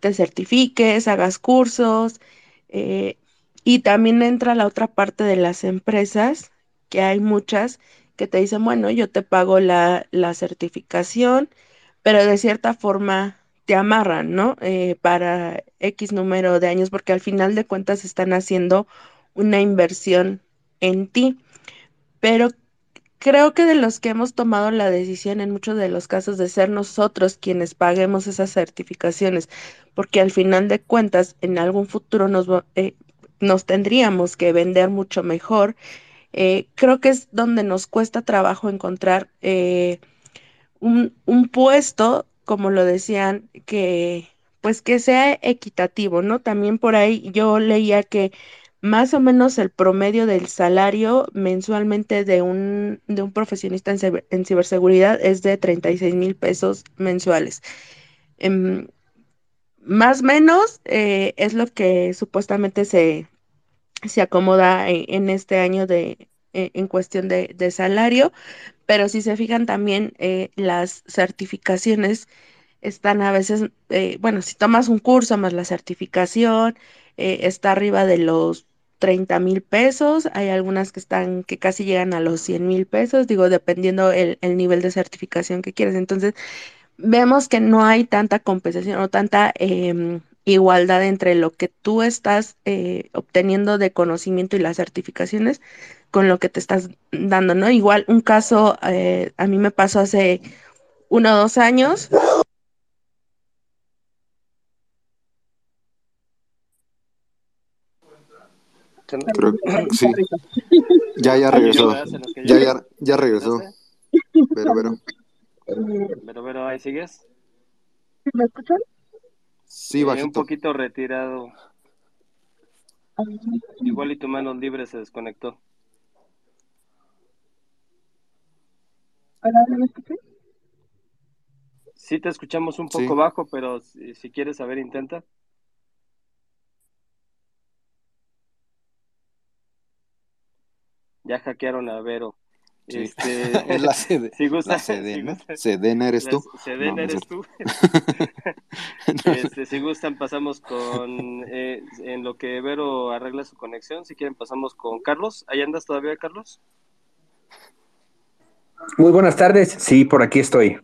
te certifiques, hagas cursos. Eh, y también entra la otra parte de las empresas, que hay muchas que te dicen, bueno, yo te pago la, certificación, pero de cierta forma te amarran, ¿no? Eh, para X número de años, porque al final de cuentas están haciendo una inversión en ti. Pero Creo que de los que hemos tomado la decisión en muchos de los casos de ser nosotros quienes paguemos esas certificaciones, porque al final de cuentas en algún futuro nos, eh, nos tendríamos que vender mucho mejor, eh, creo que es donde nos cuesta trabajo encontrar eh, un, un puesto, como lo decían, que pues que sea equitativo, ¿no? También por ahí yo leía que más o menos el promedio del salario mensualmente de un, de un profesionista en, ciberseguridad es de 36 mil pesos mensuales. Em, más o menos eh, es lo que supuestamente se, se acomoda en, este año de, e, en cuestión de, salario, pero si se fijan también eh, las certificaciones están a veces, eh, bueno, si tomas un curso más la certificación, está arriba de los 30 mil pesos, hay algunas que están, que casi llegan a los 100 mil pesos, digo, dependiendo el, nivel de certificación que quieres. Entonces, vemos que no hay tanta compensación o tanta em, igualdad entre lo que tú estás eh, obteniendo de conocimiento y las certificaciones con lo que te estás dando, ¿no? Igual un caso, eh, a mí me pasó hace uno o dos años, sí. Ya, ya regresó. Ya, ya, ya regresó. Pero, pero. Pero, pero, ¿ahí sigues? ¿Me escuchan? Sí, bajito. un poquito retirado. Igual y tu mano libre se desconectó. ¿Ahora me escuchan? Sí, te escuchamos un poco bajo, pero si, si quieres saber, intenta. Ya hackearon a Vero. Este, es la, sede, si gusta, Sedena. Sedena eres tú. Sedena eres tú. este, si gustan, pasamos con. Eh, en lo que Vero arregla su conexión, si quieren, pasamos con Carlos. ¿Ahí andas todavía, Carlos? Muy buenas tardes. Sí, por aquí estoy.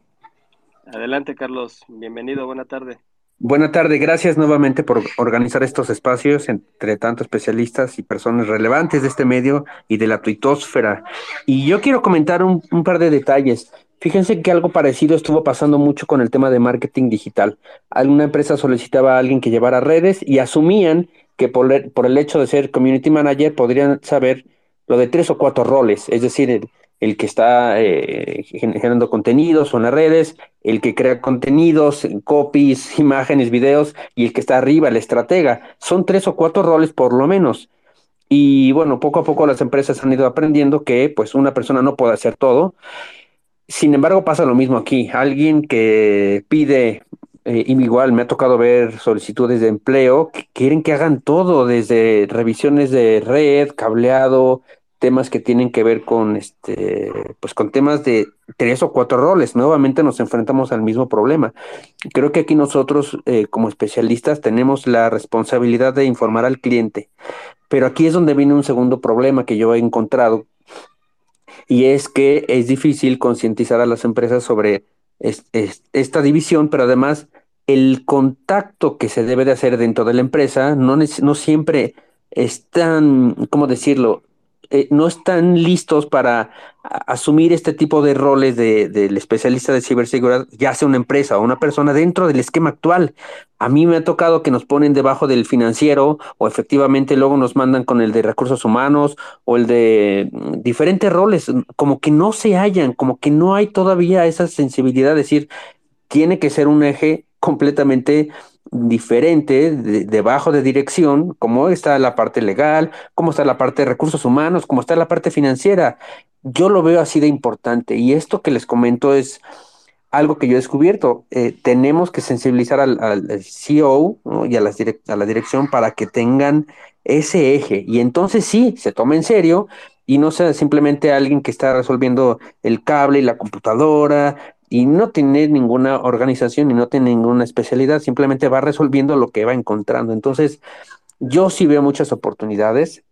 Adelante, Carlos. Bienvenido. Buena tarde. Buenas tardes, gracias nuevamente por organizar estos espacios entre tantos especialistas y personas relevantes de este medio y de la tuitosfera. Y yo quiero comentar un, par de detalles. Fíjense que algo parecido estuvo pasando mucho con el tema de marketing digital. Alguna empresa solicitaba a alguien que llevara redes y asumían que por, el hecho de ser community manager podrían saber lo de tres o cuatro roles, es decir, el, que está eh, generando contenidos en las redes, el que crea contenidos, copies, imágenes, videos y el que está arriba, el estratega. Son tres o cuatro roles por lo menos. Y bueno, poco a poco las empresas han ido aprendiendo que pues una persona no puede hacer todo. Sin embargo, pasa lo mismo aquí. Alguien que pide, eh, igual me ha tocado ver solicitudes de empleo que quieren que hagan todo, desde revisiones de red, cableado, temas que tienen que ver con este, pues con temas de tres o cuatro roles. Nuevamente nos enfrentamos al mismo problema. Creo que aquí nosotros, eh, como especialistas, tenemos la responsabilidad de informar al cliente. Pero aquí es donde viene un segundo problema que yo he encontrado. Y es que es difícil concientizar a las empresas sobre esta división, pero además el contacto que se debe de hacer dentro de la empresa no, no siempre es tan, ¿cómo decirlo? Eh, no están listos para asumir este tipo de roles del especialista de ciberseguridad, ya sea una empresa o una persona dentro del esquema actual. A mí me ha tocado que nos ponen debajo del financiero o efectivamente luego nos mandan con el de recursos humanos o el de mm, diferentes roles, como que no se hallan, como que no hay todavía esa sensibilidad de decir, tiene que ser un eje completamente diferente debajo de, dirección, como está la parte legal, cómo está la parte de recursos humanos, cómo está la parte financiera. Yo lo veo así de importante y esto que les comento es algo que yo he descubierto. Eh, tenemos que sensibilizar al, CEO y a, a la dirección para que tengan ese eje y entonces sí, se tome en serio y no sea simplemente alguien que está resolviendo el cable y la computadora y no tiene ninguna organización y no tiene ninguna especialidad, simplemente va resolviendo lo que va encontrando. Entonces, yo sí veo muchas oportunidades.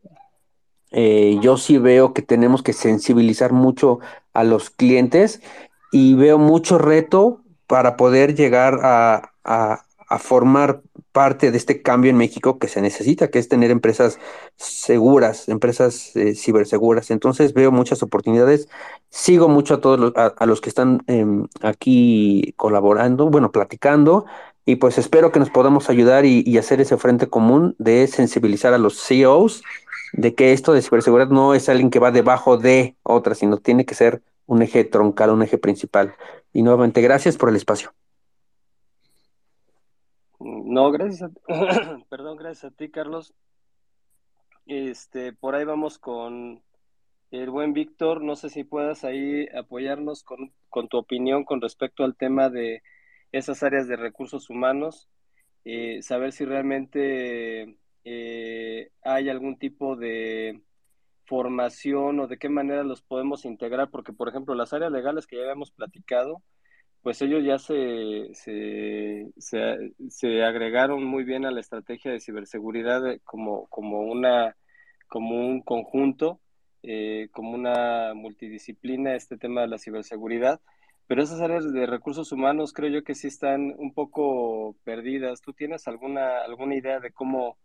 Eh, yo sí veo que tenemos que sensibilizar mucho a los clientes y veo mucho reto para poder llegar a, a formar parte de este cambio en México que se necesita, que es tener empresas seguras, empresas eh, ciberseguras. Entonces veo muchas oportunidades. Sigo mucho a todos los, a, los que están em, aquí colaborando, bueno, platicando, y pues espero que nos podamos ayudar y, y, hacer ese frente común de sensibilizar a los CEOs de que esto de ciberseguridad no es alguien que va debajo de otra, sino tiene que ser un eje troncal, un eje principal. Y nuevamente, gracias por el espacio. No, gracias a, perdón, gracias a ti, Carlos. Este, por ahí vamos con el buen Víctor. No sé si puedas ahí apoyarnos con, con tu opinión con respecto al tema de esas áreas de recursos humanos, eh, saber si realmente eh, hay algún tipo de formación o de qué manera los podemos integrar, porque por ejemplo las áreas legales que ya habíamos platicado, pues ellos ya se, se, agregaron muy bien a la estrategia de ciberseguridad como, como, una, como un conjunto, eh, como una multidisciplina este tema de la ciberseguridad, pero esas áreas de recursos humanos creo yo que sí están un poco perdidas. ¿Tú tienes alguna, alguna idea de cómo,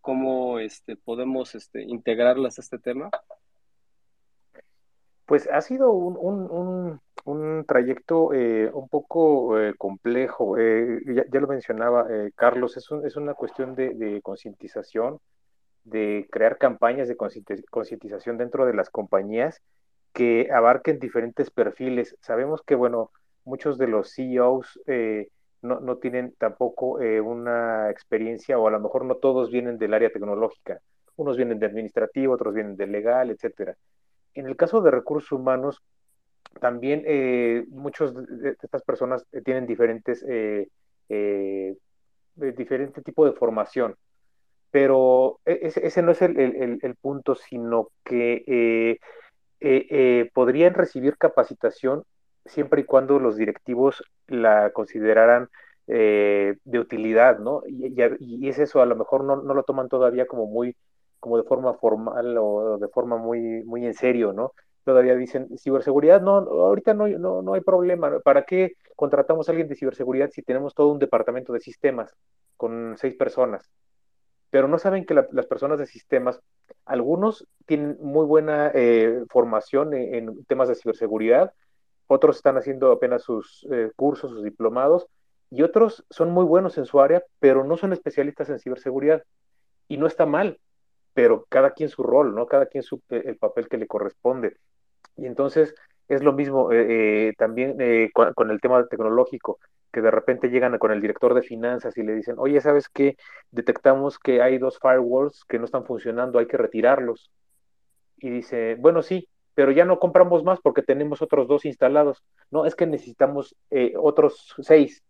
cómo este, podemos este, integrarlas a este tema? Pues ha sido un, trayecto eh, un poco eh, complejo. Eh, ya, lo mencionaba Carlos, es, es, una cuestión de, concientización, de crear campañas de concientización dentro de las compañías que abarquen diferentes perfiles. Sabemos que, bueno, muchos de los CEOs no, no, tienen tampoco una experiencia o a lo mejor no todos vienen del área tecnológica. Unos vienen de administrativo, otros vienen de legal, etcétera en el caso de recursos humanos, también eh, muchos de estas personas eh, tienen diferentes, eh, diferente tipo de formación, pero e, ese, no es el, punto, sino que podrían recibir capacitación siempre y cuando los directivos la consideraran de utilidad, ¿no? Y, y, es eso, a lo mejor no, no, lo toman todavía como muy como de forma formal o de forma muy, muy en serio, ¿no? Todavía dicen, ciberseguridad, no, ahorita no, no, no hay problema. ¿Para qué contratamos a alguien de ciberseguridad si tenemos todo un departamento de sistemas con seis personas? Pero no saben que las personas de sistemas, algunos tienen muy buena eh, formación en, temas de ciberseguridad, otros están haciendo apenas sus eh, cursos, sus diplomados, y otros son muy buenos en su área, pero no son especialistas en ciberseguridad. Y no está mal, pero cada quien su rol, ¿no? Cada quien su, eh, el papel que le corresponde. Y entonces es lo mismo eh, eh, también con, el tema tecnológico, que de repente llegan con el director de finanzas y le dicen, oye, ¿sabes qué? Detectamos que hay dos firewalls que no están funcionando, hay que retirarlos. Y dice, bueno, sí, pero ya no compramos más porque tenemos otros dos instalados. No, es que necesitamos otros seis.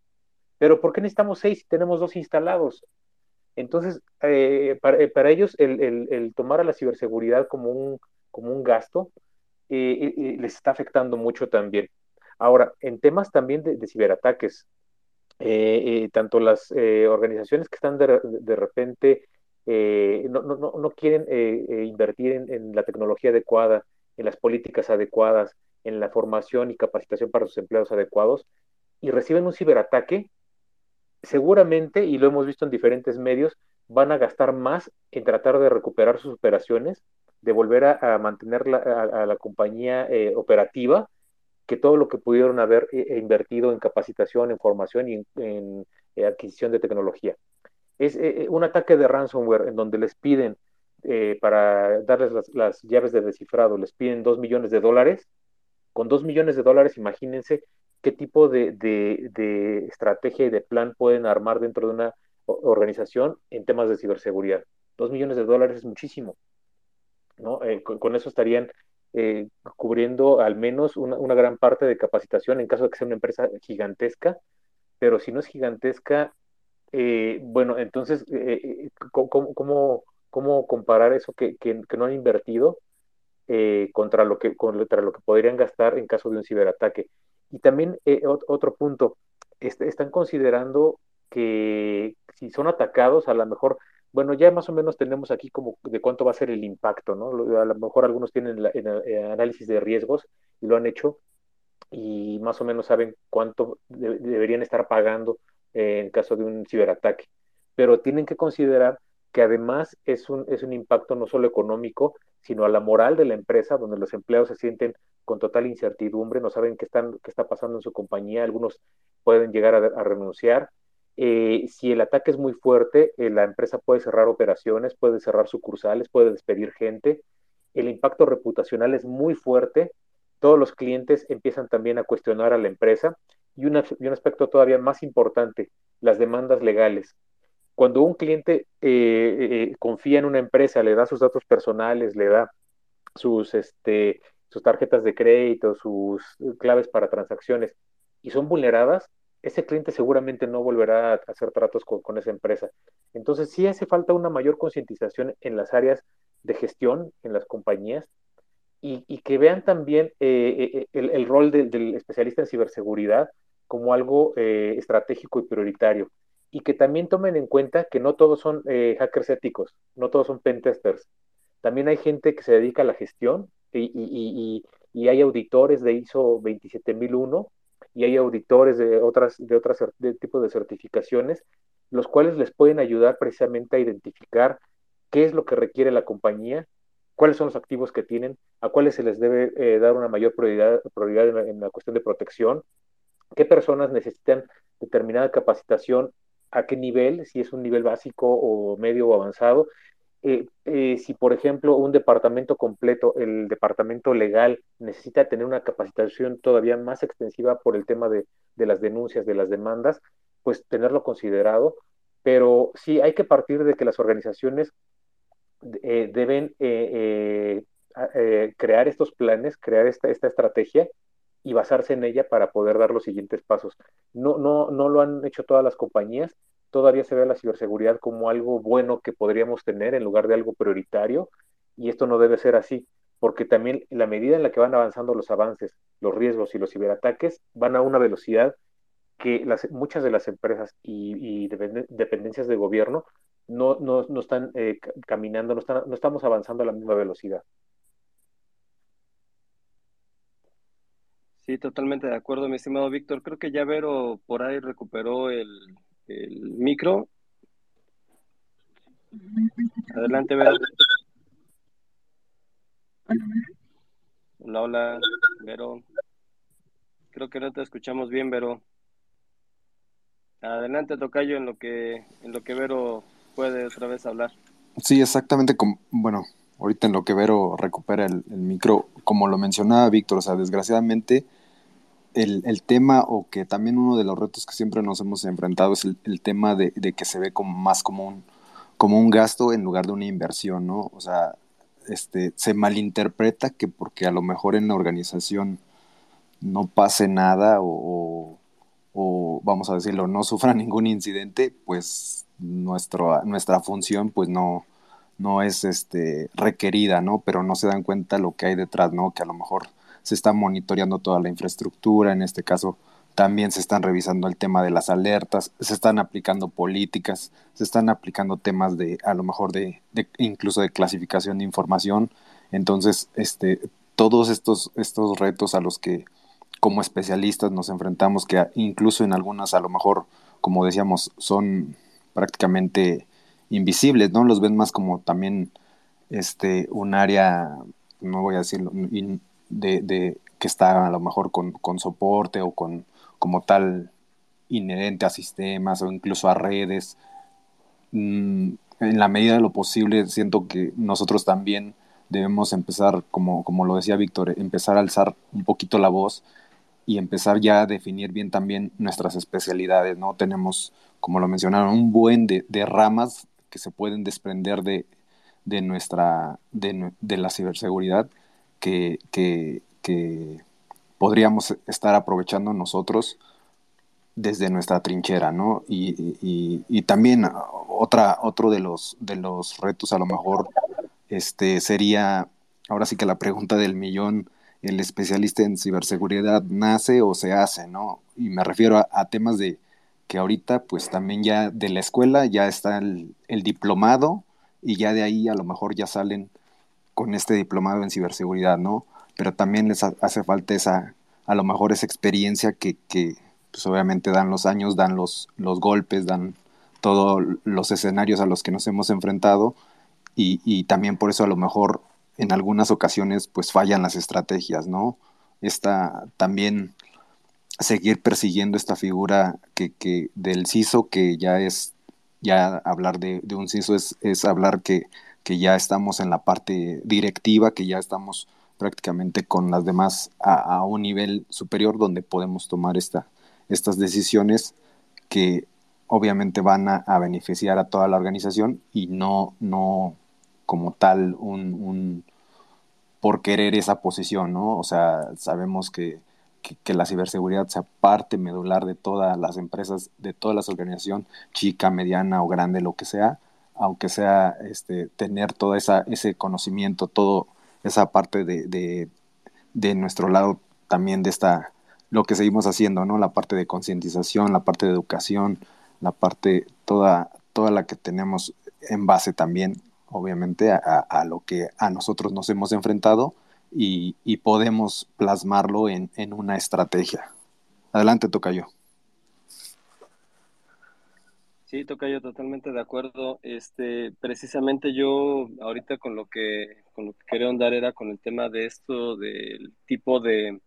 Pero ¿por qué necesitamos seis si tenemos dos instalados? Entonces, eh, eh, para, ellos el, tomar a la ciberseguridad como un, como un gasto eh, les está afectando mucho también. Ahora, en temas también de, ciberataques, tanto las organizaciones que están de, repente no, no, no, quieren invertir en, la tecnología adecuada, en las políticas adecuadas, en la formación y capacitación para sus empleados adecuados, y reciben un ciberataque, seguramente, y lo hemos visto en diferentes medios, van a gastar más en tratar de recuperar sus operaciones, de volver a, mantener a, la compañía eh, operativa, que todo lo que pudieron haber eh, invertido en capacitación, en formación y en, eh, adquisición de tecnología. Es un ataque de ransomware en donde les piden, para darles las, llaves de descifrado, les piden dos millones de dólares. Con dos millones de dólares, imagínense qué tipo de, estrategia y de plan pueden armar dentro de una organización en temas de ciberseguridad. Dos millones de dólares es muchísimo. Eh, con, eso estarían eh, cubriendo al menos una, gran parte de capacitación en caso de que sea una empresa gigantesca, pero si no es gigantesca, eh, bueno, entonces, ¿cómo, comparar eso que, que, no han invertido contra, lo que, contra lo que podrían gastar en caso de un ciberataque? Y también otro punto, están considerando que si son atacados, a lo mejor bueno, ya más o menos tenemos aquí como de cuánto va a ser el impacto, ¿no? A lo mejor algunos tienen eh, análisis de riesgos y lo han hecho y más o menos saben cuánto deberían estar pagando en caso de un ciberataque. Pero tienen que considerar que además es un, es un impacto no solo económico, sino a la moral de la empresa, donde los empleados se sienten con total incertidumbre, no saben qué, están, qué está pasando en su compañía, algunos pueden llegar a renunciar, eh, si el ataque es muy fuerte, eh, la empresa puede cerrar operaciones, puede cerrar sucursales, puede despedir gente. El impacto reputacional es muy fuerte. Todos los clientes empiezan también a cuestionar a la empresa. Y, un aspecto todavía más importante, las demandas legales. Cuando un cliente eh, confía en una empresa, le da sus datos personales, le da sus, este, sus tarjetas de crédito, sus claves para transacciones, y son vulneradas, ese cliente seguramente no volverá a hacer tratos con, esa empresa. Entonces sí hace falta una mayor concientización en las áreas de gestión, en las compañías, y, que vean también eh, eh, el, rol del especialista en ciberseguridad como algo eh, estratégico y prioritario. Y que también tomen en cuenta que no todos son hackers éticos, no todos son pentesters. También hay gente que se dedica a la gestión y, y hay auditores de ISO 27001 y hay auditores de otras, de otras de tipo de certificaciones, los cuales les pueden ayudar precisamente a identificar qué es lo que requiere la compañía, cuáles son los activos que tienen, a cuáles se les debe eh, dar una mayor prioridad, prioridad en, la, cuestión de protección, qué personas necesitan determinada capacitación, a qué nivel, si es un nivel básico o medio o avanzado, eh, eh, si, por ejemplo, un departamento completo, el departamento legal, necesita tener una capacitación todavía más extensiva por el tema de, las denuncias, de las demandas, pues tenerlo considerado. Pero sí hay que partir de que las organizaciones eh, deben crear estos planes, crear esta, esta estrategia y basarse en ella para poder dar los siguientes pasos. No, no, no lo han hecho todas las compañías, todavía se ve la ciberseguridad como algo bueno que podríamos tener en lugar de algo prioritario, y esto no debe ser así, porque también la medida en la que van avanzando los avances, los riesgos y los ciberataques van a una velocidad que muchas de las empresas y, dependencias de gobierno no, no, están eh, caminando, no, están, no estamos avanzando a la misma velocidad. Sí, totalmente de acuerdo, mi estimado Víctor. Creo que ya Vero por ahí recuperó el, el micro. Adelante, Vero. Hola, hola, Vero. Creo que no te escuchamos bien, Vero. Adelante, Tocayo, en lo que, en lo que Vero puede otra vez hablar. Sí, exactamente como, bueno, ahorita en lo que Vero recupera el, el micro, como lo mencionaba Víctor, o sea, desgraciadamente el, tema o que también uno de los retos que siempre nos hemos enfrentado es el, tema de, que se ve como más como un, como un gasto en lugar de una inversión, ¿no? O sea, este, se malinterpreta que porque a lo mejor en la organización no pase nada o, o vamos a decirlo, no sufra ningún incidente, pues nuestro, nuestra función pues no, no es este, requerida, ¿no? Pero no se dan cuenta lo que hay detrás, ¿no? Que a lo mejor se está monitoreando toda la infraestructura, en este caso también se están revisando el tema de las alertas, se están aplicando políticas, se están aplicando temas de, a lo mejor de, incluso de clasificación de información. Entonces, este, todos estos, estos retos a los que como especialistas nos enfrentamos, que incluso en algunas a lo mejor, como decíamos, son prácticamente invisibles, ¿no? Los ven más como también este, un área, no voy a decirlo, de, que está a lo mejor con, soporte o con como tal inherente a sistemas o incluso a redes. Mm, en la medida de lo posible, siento que nosotros también debemos empezar, como, como lo decía Víctor, empezar a alzar un poquito la voz y empezar ya a definir bien también nuestras especialidades, ¿no? Tenemos, como lo mencionaron, un buen de, ramas que se pueden desprender de, de nuestra, de, de, la ciberseguridad que, que, que, podríamos estar aprovechando nosotros desde nuestra trinchera, ¿no? Y, y, también otra, otro de los, de los retos a lo mejor este, sería, ahora sí que la pregunta del millón, el especialista en ciberseguridad nace o se hace, ¿no? Y me refiero a, temas de que ahorita pues también ya de la escuela ya está el, diplomado y ya de ahí a lo mejor ya salen con este diplomado en ciberseguridad, ¿no? Pero también les hace falta esa, a lo mejor esa experiencia que, que pues obviamente dan los años, dan los, los golpes, dan todos los escenarios a los que nos hemos enfrentado y, y también por eso a lo mejor en algunas ocasiones pues fallan las estrategias, ¿no? Esta también seguir persiguiendo esta figura que, que del CISO, que ya es, ya hablar de, de un CISO es, es hablar que, que, ya estamos en la parte directiva, que ya estamos prácticamente con las demás a, un nivel superior donde podemos tomar esta, estas decisiones que obviamente van a, beneficiar a toda la organización y no, no como tal un, por querer esa posición, ¿no? O sea, sabemos que, que, la ciberseguridad sea parte medular de todas las empresas, de todas las organizaciones, chica, mediana o grande, lo que sea, aunque sea este, tener todo esa, ese conocimiento, toda esa parte de, de, de nuestro lado también de esta, lo que seguimos haciendo, ¿no? La parte de concientización, la parte de educación, la parte, toda, toda la que tenemos en base también obviamente, a, lo que a nosotros nos hemos enfrentado y, podemos plasmarlo en, una estrategia. Adelante, Tocayo. Sí, Tocayo, totalmente de acuerdo. Este, precisamente yo ahorita con lo que con lo que quería andar era con el tema de esto del tipo de,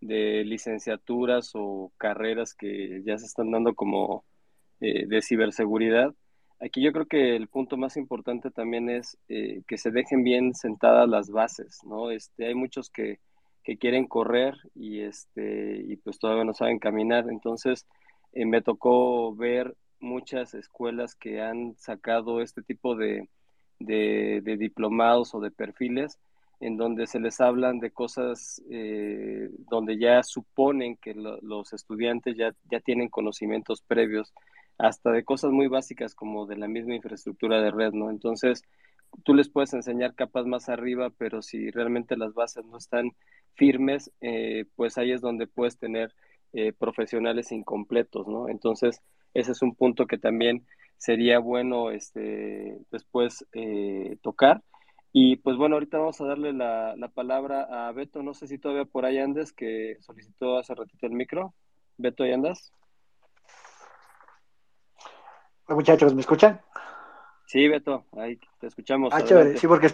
de licenciaturas o carreras que ya se están dando como eh, de ciberseguridad Aquí yo creo que el punto más importante también es eh, que se dejen bien sentadas las bases, ¿no? Este, hay muchos que, que quieren correr y, este, y pues todavía no saben caminar. Entonces, eh, me tocó ver muchas escuelas que han sacado este tipo de, de, diplomados o de perfiles en donde se les hablan de cosas eh, donde ya suponen que los estudiantes ya, ya tienen conocimientos previos hasta de cosas muy básicas como de la misma infraestructura de red, ¿no? Entonces, tú les puedes enseñar capas más arriba, pero si realmente las bases no están firmes, eh, pues ahí es donde puedes tener eh, profesionales incompletos, ¿no? Entonces, ese es un punto que también sería bueno este, después eh, tocar. Y pues bueno, ahorita vamos a darle la, la, palabra a Beto. No sé si todavía por ahí andes, que solicitó hace ratito el micro. Beto, ¿y andas? muchachos, ¿me escuchan? Sí, Beto, ahí te escuchamos. Ah, chévere, sí, porque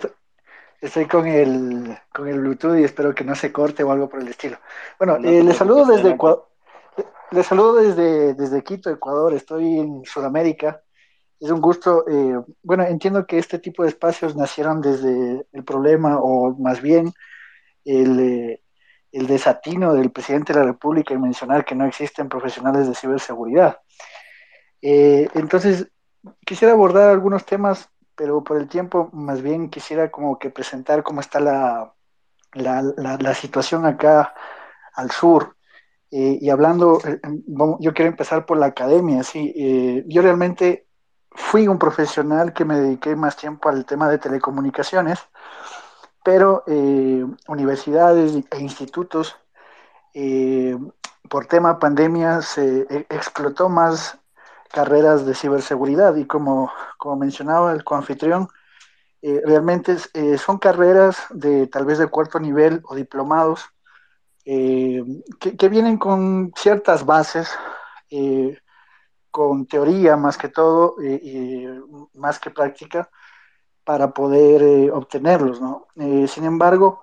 estoy, con, el, con el Bluetooth y espero que no se corte o algo por el estilo. Bueno, eh, les saludo desde Ecuador. Les saludo desde, desde Quito, Ecuador. Estoy en Sudamérica. Es un gusto. Eh, bueno, entiendo que este tipo de espacios nacieron desde el problema, o más bien el, eh, el desatino del presidente de la República en mencionar que no existen profesionales de ciberseguridad. Eh, entonces, quisiera abordar algunos temas, pero por el tiempo más bien quisiera como que presentar cómo está la, la, situación acá al sur. Eh, y hablando, eh, yo quiero empezar por la academia, sí. yo realmente fui un profesional que me dediqué más tiempo al tema de telecomunicaciones, pero universidades e institutos, por tema pandemia, se e, explotó más carreras de ciberseguridad y como, como mencionaba el coanfitrión, eh, realmente eh, son carreras de tal vez de cuarto nivel o diplomados eh, que, vienen con ciertas bases, con teoría más que todo, y más que práctica, para poder obtenerlos. ¿no? sin embargo,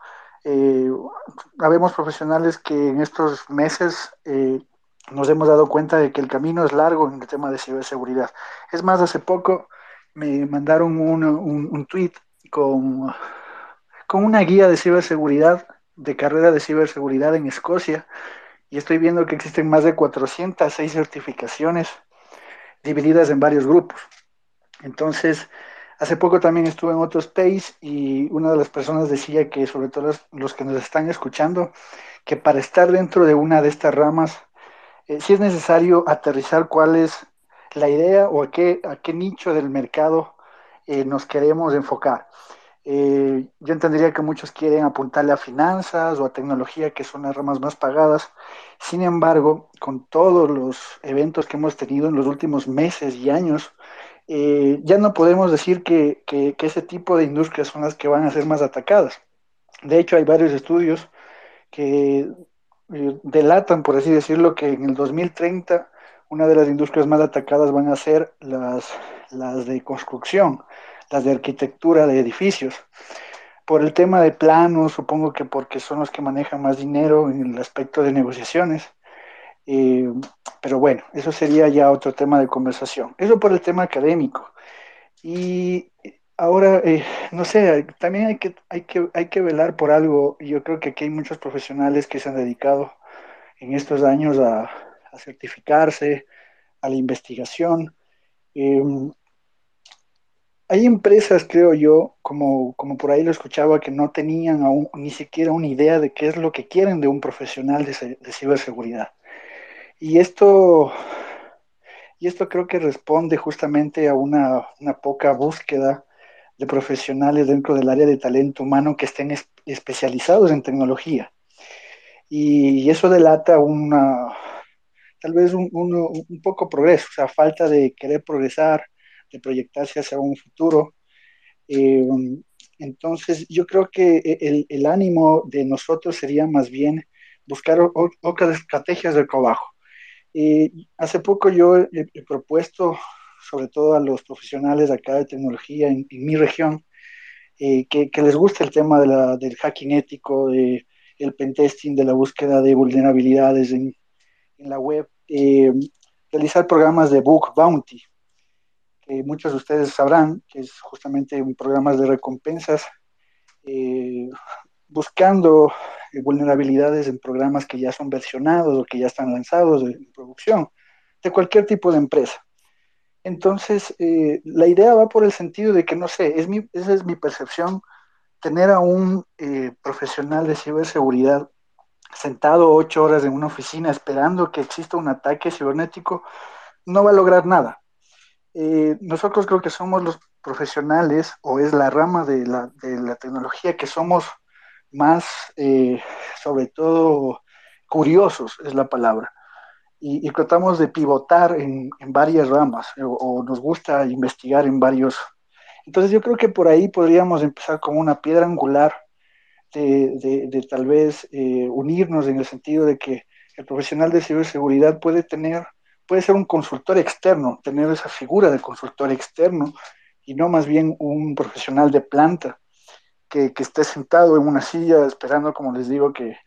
habemos profesionales que en estos meses nos hemos dado cuenta de que el camino es largo en el tema de ciberseguridad. Es más, hace poco me mandaron un, un, tweet con, con una guía de ciberseguridad, de carrera de ciberseguridad en Escocia, y estoy viendo que existen más de 406 certificaciones divididas en varios grupos. Entonces, hace poco también estuve en otro space y una de las personas decía que, sobre todo los, que nos están escuchando, que para estar dentro de una de estas ramas, eh, sí es necesario aterrizar cuál es la idea o a qué, a qué nicho del mercado eh, nos queremos enfocar. Eh, yo entendería que muchos quieren apuntarle a finanzas o a tecnología, que son las ramas más pagadas. Sin embargo, con todos los eventos que hemos tenido en los últimos meses y años, eh, ya no podemos decir que, que, ese tipo de industrias son las que van a ser más atacadas. De hecho, hay varios estudios que eh, delatan, por así decirlo, que en el 2030 una de las industrias más atacadas van a ser las, las de construcción las de arquitectura de edificios. Por el tema de planos, supongo que porque son los que manejan más dinero en el aspecto de negociaciones. Eh, pero bueno, eso sería ya otro tema de conversación. Eso por el tema académico. Y ahora, eh, no sé, también hay que, hay, que, hay que velar por algo. Yo creo que aquí hay muchos profesionales que se han dedicado en estos años a, certificarse, a la investigación. Eh, hay empresas, creo yo, como, como por ahí lo escuchaba, que no tenían aún ni siquiera una idea de qué es lo que quieren de un profesional de, ciberseguridad. Y esto, y esto creo que responde justamente a una, poca búsqueda de profesionales dentro del área de talento humano que estén especializados en tecnología. Y, eso delata una, tal vez un, poco progreso, o sea, falta de querer progresar, de proyectarse hacia un futuro. Eh, entonces, yo creo que el, el, ánimo de nosotros sería más bien buscar otras estrategias de trabajo. Eh, hace poco yo he, propuesto, sobre todo a los profesionales acá de tecnología en, mi región, eh, que, les guste el tema de la, del hacking ético, de el pentesting, de la búsqueda de vulnerabilidades en, en la web, realizar programas de book bounty, que muchos de ustedes sabrán, que es justamente un programa de recompensas, eh, buscando eh, vulnerabilidades en programas que ya son versionados o que ya están lanzados en producción, de cualquier tipo de empresa. Entonces, eh, la idea va por el sentido de que, no sé, esa es mi percepción, tener a un profesional de ciberseguridad sentado ocho horas en una oficina esperando que exista un ataque cibernético, no va a lograr nada eh, nosotros creo que somos los profesionales o es la rama de la, de la tecnología que somos más, eh, sobre todo, curiosos, es la palabra. Y, tratamos de pivotar en, en varias ramas o, nos gusta investigar en varios. Entonces yo creo que por ahí podríamos empezar como una piedra angular de, de, tal vez eh, unirnos en el sentido de que el profesional de ciberseguridad puede tener puede ser un consultor externo, tener esa figura de consultor externo y no más bien un profesional de planta que, esté sentado en una silla esperando, como les digo, que,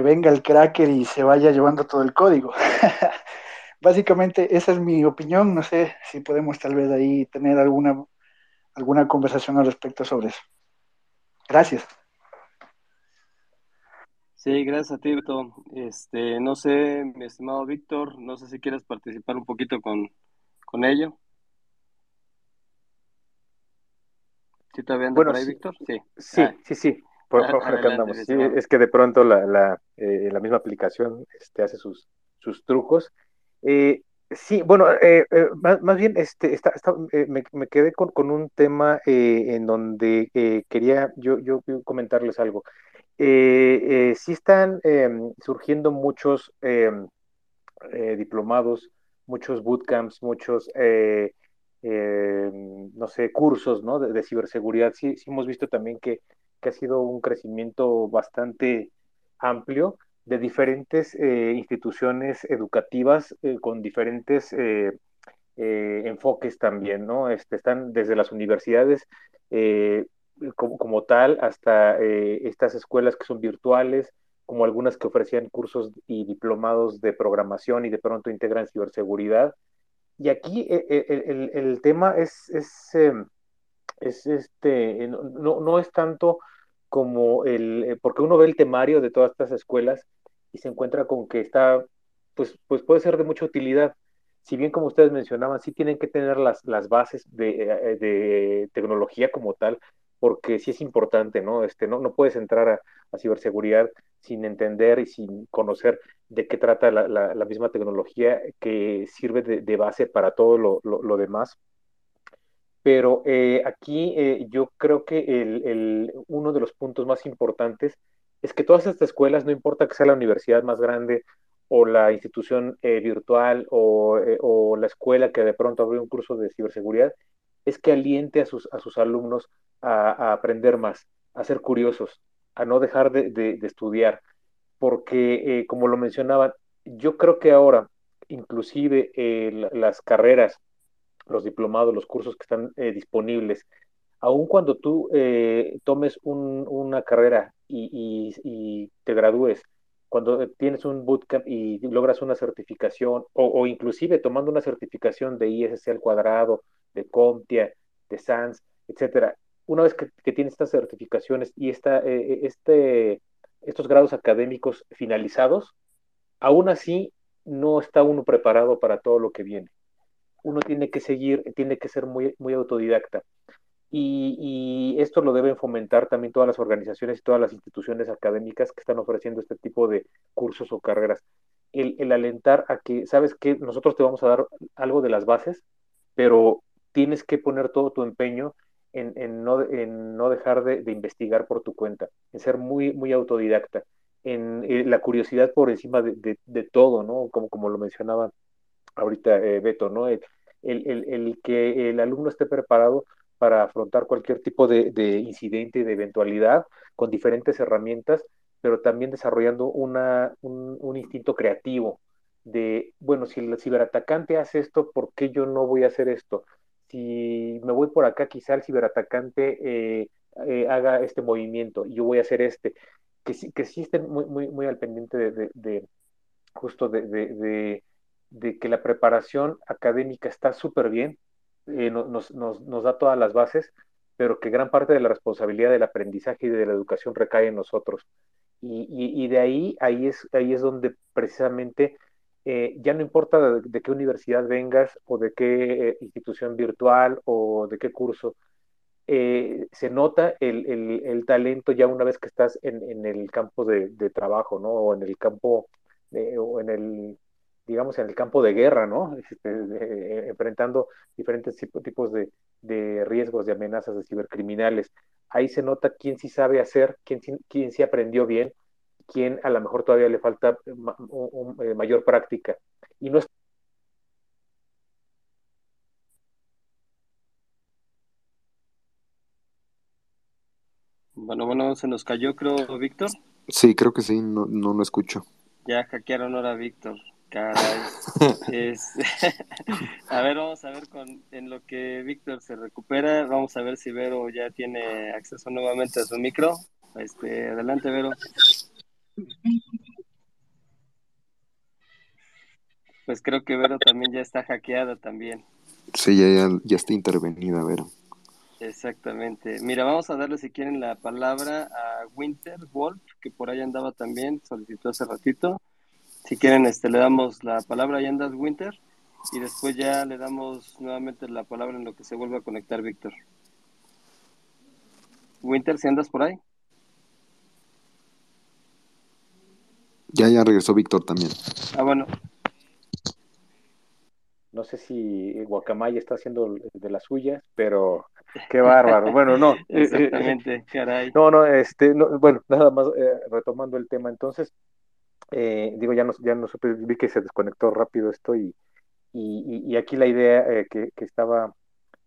venga el cracker y se vaya llevando todo el código. Básicamente esa es mi opinión, no sé si podemos tal vez ahí tener alguna, alguna conversación al respecto sobre eso. Gracias. Sí, gracias a ti, Beto. Este, no sé, mi estimado Víctor, no sé si quieres participar un poquito con, con ello. ¿Sí te bueno, por ahí, Víctor? Sí, sí, ah. sí, sí. Por, favor, andamos. Sí, es que de pronto la, la, eh, la misma aplicación este, hace sus, sus trucos. Eh, sí, bueno, eh, más, más, bien este, está, está, me, me, quedé con, con un tema en donde quería yo, yo comentarles algo eh, eh, sí están em, surgiendo muchos em, eh, diplomados, muchos bootcamps, muchos, em, no sé, cursos ¿no? de, ciberseguridad. Sí, sí, hemos visto también que, que, ha sido un crecimiento bastante amplio de diferentes instituciones educativas con diferentes enfoques también, ¿no? Este, están desde las universidades como, tal hasta eh, estas escuelas que son virtuales, como algunas que ofrecían cursos y diplomados de programación y de pronto integran ciberseguridad. Y aquí eh, eh, el, tema es, es, em, es este, no, no, es tanto como el, porque uno ve el temario de todas estas escuelas y se encuentra con que está, pues, pues puede ser de mucha utilidad. Si bien como ustedes mencionaban, sí tienen que tener las, las bases de, eh, de tecnología como tal, porque sí es importante, ¿no? Este, no, no puedes entrar a, ciberseguridad sin entender y sin conocer de qué trata la, la, misma tecnología que sirve de, base para todo lo, lo, demás. Pero eh, aquí eh, yo creo que el, el, uno de los puntos más importantes es que todas estas escuelas, no importa que sea la universidad más grande o la institución eh, virtual o, o, la escuela que de pronto abrió un curso de ciberseguridad, es que aliente a sus, a sus alumnos a, aprender más, a ser curiosos, a no dejar de, estudiar, porque eh, como lo mencionaba, yo creo que ahora, inclusive eh, las carreras, los diplomados, los cursos que están eh, disponibles, aun cuando tú tomes una carrera y, te gradúes, cuando tienes un bootcamp y logras una certificación, o, o, inclusive tomando una certificación de ISC al cuadrado, de CompTIA, de SANS, etcétera, una vez que, tienes estas certificaciones y esta, eh, eh, este, estos grados académicos finalizados, aún así no está uno preparado para todo lo que viene. Uno tiene que seguir, tiene que ser muy, muy autodidacta. Y, esto lo deben fomentar también todas las organizaciones y todas las instituciones académicas que están ofreciendo este tipo de cursos o carreras. El alentar a que, sabes que nosotros te vamos a dar algo de las bases, pero tienes que poner todo tu empeño en, no, en no, dejar de, investigar por tu cuenta, en ser muy, muy autodidacta, en eh, la curiosidad por encima de, de, todo, ¿no? Como, como lo mencionaba ahorita eh, Beto, ¿no? El, el, el, que el alumno esté preparado para afrontar cualquier tipo de, de incidente, de eventualidad, con diferentes herramientas, pero también desarrollando una, un, un instinto creativo de, bueno, si el ciberatacante hace esto, ¿por qué yo no voy a hacer esto? Si me voy por acá, quizá el ciberatacante eh, eh, haga este movimiento y yo voy a hacer este. Que sí, que sí estén muy, muy, muy al pendiente de, justo de, que la preparación académica está súper bien, eh, nos, nos, da todas las bases, pero que gran parte de la responsabilidad del aprendizaje y de la educación recae en nosotros. Y, y, y de ahí, ahí es, ahí es donde precisamente eh, ya no importa de, qué universidad vengas o de qué eh, institución virtual o de qué curso, eh, se nota el, talento ya una vez que estás en, el campo de, trabajo, ¿no? O en el campo, o en el, digamos, en el campo de guerra, ¿no? Este, enfrentando diferentes tipos de, de, riesgos, de amenazas de cibercriminales. Ahí se nota quién sí sabe hacer, quién, quién sí aprendió bien quien a lo mejor todavía le falta eh, mayor práctica. Y no es Bueno, bueno, se nos cayó, creo, Víctor. Sí, creo que sí, no, no lo escucho. Ya hackearon ahora Víctor. Caray. a ver, vamos a ver con en lo que Víctor se recupera. Vamos a ver si Vero ya tiene acceso nuevamente a su micro. Este, adelante, Vero. Pues creo que Vero también ya está hackeada también. Sí, ya, ya, está intervenida, Vero. Exactamente. Mira, vamos a darle si quieren la palabra a Winter Wolf, que por ahí andaba también, solicitó hace ratito. Si quieren, este, le damos la palabra, ahí andas Winter, y después ya le damos nuevamente la palabra en lo que se vuelve a conectar Víctor. Winter, si andas por ahí. Ya, ya regresó Víctor también. Ah, bueno. No sé si Guacamaya está haciendo de las suyas, pero qué bárbaro. Bueno, no. Exactamente, caray. No, no, este, no, bueno, nada más eh, retomando el tema. Entonces, eh, digo, ya no, ya no supe, vi que se desconectó rápido esto y, y, y aquí la idea eh, que, que, estaba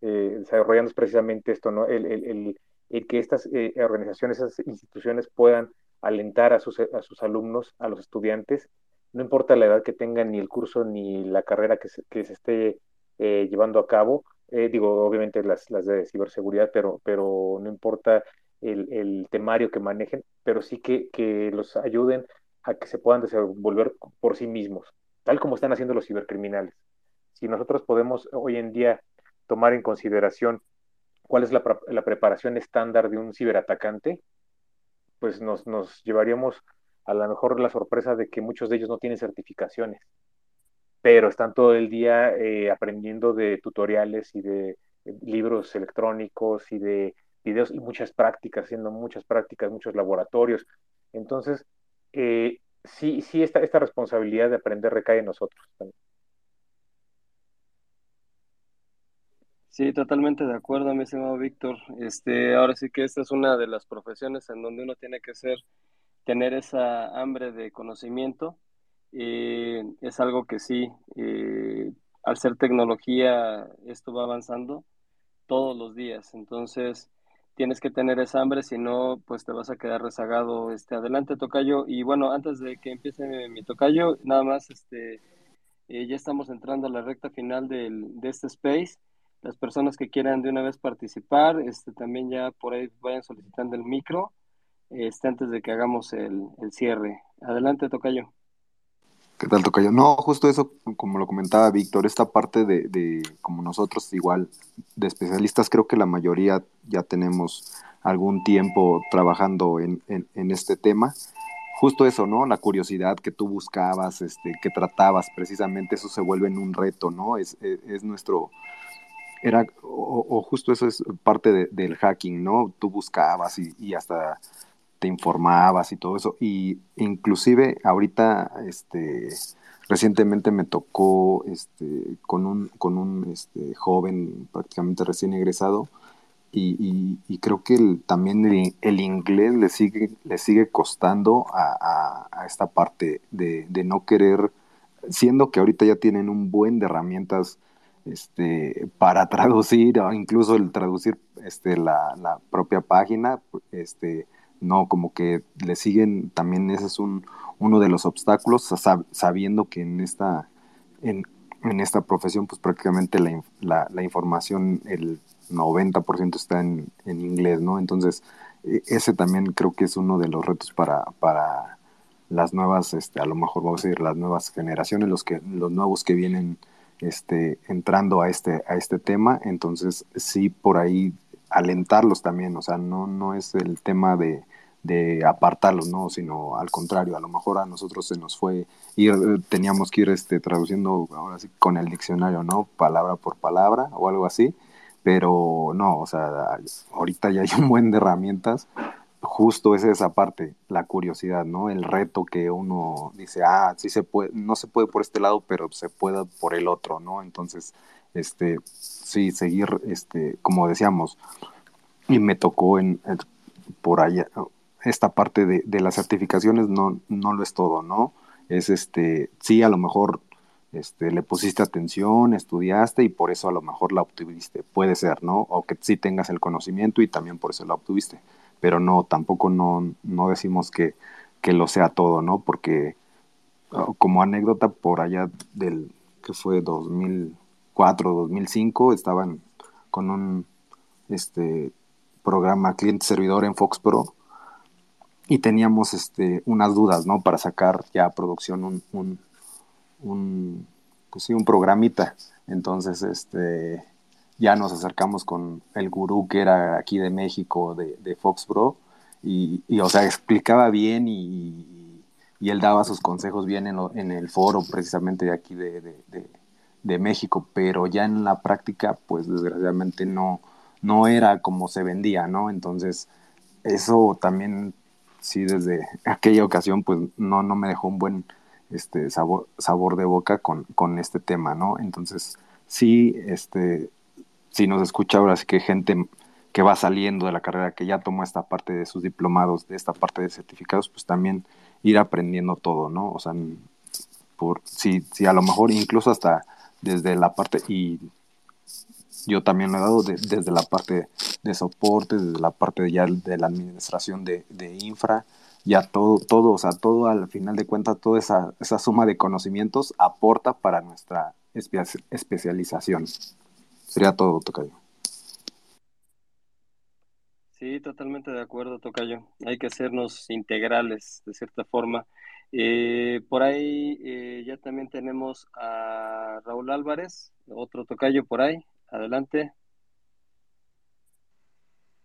desarrollando es precisamente esto, ¿no? El, el, el, el que estas organizaciones, esas instituciones puedan alentar a sus, a sus alumnos, a los estudiantes, no importa la edad que tengan, ni el curso, ni la carrera que se, que se esté eh, llevando a cabo, eh, digo, obviamente las, las de ciberseguridad, pero, pero no importa el, el temario que manejen, pero sí que, que los ayuden a que se puedan desenvolver por sí mismos, tal como están haciendo los cibercriminales. Si nosotros podemos hoy en día tomar en consideración cuál es la, la preparación estándar de un ciberatacante, pues nos, nos llevaríamos a lo mejor la sorpresa de que muchos de ellos no tienen certificaciones, pero están todo el día eh, aprendiendo de tutoriales y de eh, libros electrónicos y de videos y muchas prácticas, haciendo muchas prácticas, muchos laboratorios. Entonces, eh, sí, sí, esta, esta responsabilidad de aprender recae en nosotros también. Sí, totalmente de acuerdo, mi estimado Víctor. Este, ahora sí que esta es una de las profesiones en donde uno tiene que ser, tener esa hambre de conocimiento. Eh, es algo que sí, eh, al ser tecnología, esto va avanzando todos los días. Entonces, tienes que tener esa hambre, si no, pues te vas a quedar rezagado. Este, adelante, Tocayo. Y bueno, antes de que empiece mi, Tocayo, nada más, este, eh, ya estamos entrando a la recta final del, de este space las personas que quieran de una vez participar, este, también ya por ahí vayan solicitando el micro este, antes de que hagamos el, cierre. Adelante, Tocayo. ¿Qué tal, Tocayo? No, justo eso, como lo comentaba Víctor, esta parte de, de, como nosotros igual, de especialistas, creo que la mayoría ya tenemos algún tiempo trabajando en, en, este tema. Justo eso, ¿no? La curiosidad que tú buscabas, este, que tratabas, precisamente eso se vuelve en un reto, ¿no? Es, es, es nuestro, era, o, justo eso es parte del hacking, ¿no? Tú buscabas y, hasta te informabas y todo eso. Y inclusive ahorita, este, recientemente me tocó, este, con un, con un este, joven prácticamente recién egresado, y, creo que también el, inglés le sigue, le sigue costando a, esta parte de, de, no querer, siendo que ahorita ya tienen un buen de herramientas este, para traducir, o incluso el traducir este, la, propia página, este, no, como que le siguen, también ese es un, uno de los obstáculos, sabiendo que en esta, en, esta profesión, pues prácticamente la, la, información, el 90% está en, en, inglés, ¿no? Entonces, e, ese también creo que es uno de los retos para, para las nuevas, este, a lo mejor vamos a decir, las nuevas generaciones, los, que, los nuevos que vienen este, entrando a este, a este tema, entonces sí por ahí alentarlos también, o sea, no, no es el tema de, de apartarlos, ¿no? Sino al contrario, a lo mejor a nosotros se nos fue ir, teníamos que ir este, traduciendo ahora sí con el diccionario, ¿no? Palabra por palabra o algo así, pero no, o sea, ahorita ya hay un buen de herramientas justo es esa parte, la curiosidad, ¿no? El reto que uno dice, ah, sí se puede, no se puede por este lado, pero se puede por el otro, ¿no? Entonces, este, sí, seguir, este, como decíamos, y me tocó en, por allá, esta parte de, de, las certificaciones no, no lo es todo, ¿no? Es este, sí, a lo mejor este, le pusiste atención, estudiaste y por eso a lo mejor la obtuviste, puede ser, ¿no? O que sí tengas el conocimiento y también por eso la obtuviste pero no, tampoco no, no decimos que, que lo sea todo, ¿no? Porque ah, como anécdota, por allá del que fue 2004, 2005, estaban con un este programa cliente servidor en Fox Pro y teníamos este unas dudas, ¿no? Para sacar ya a producción un, un pues sí, un programita. Entonces, este ya nos acercamos con el gurú que era aquí de México, de, de Fox Pro, y, o sea, explicaba bien y, él daba sus consejos bien en, en el foro precisamente de aquí de, de, México, pero ya en la práctica, pues desgraciadamente no, no era como se vendía, ¿no? Entonces, eso también, sí, desde aquella ocasión, pues no, no me dejó un buen este, sabor, sabor de boca con, con este tema, ¿no? Entonces, sí, este, si nos escucha ahora sí que gente que va saliendo de la carrera, que ya tomó esta parte de sus diplomados, de esta parte de certificados, pues también ir aprendiendo todo, ¿no? O sea, por, si, si a lo mejor incluso hasta desde la parte, y yo también lo he dado desde la parte de soporte, desde la parte ya de la administración de, infra, ya todo, todo, o sea, todo al final de cuentas, toda esa, esa suma de conocimientos aporta para nuestra especialización. Sería todo, Tocayo. Sí, totalmente de acuerdo, Tocayo. Hay que hacernos integrales, de cierta forma. Eh, por ahí eh, ya también tenemos a Raúl Álvarez, otro Tocayo por ahí. Adelante.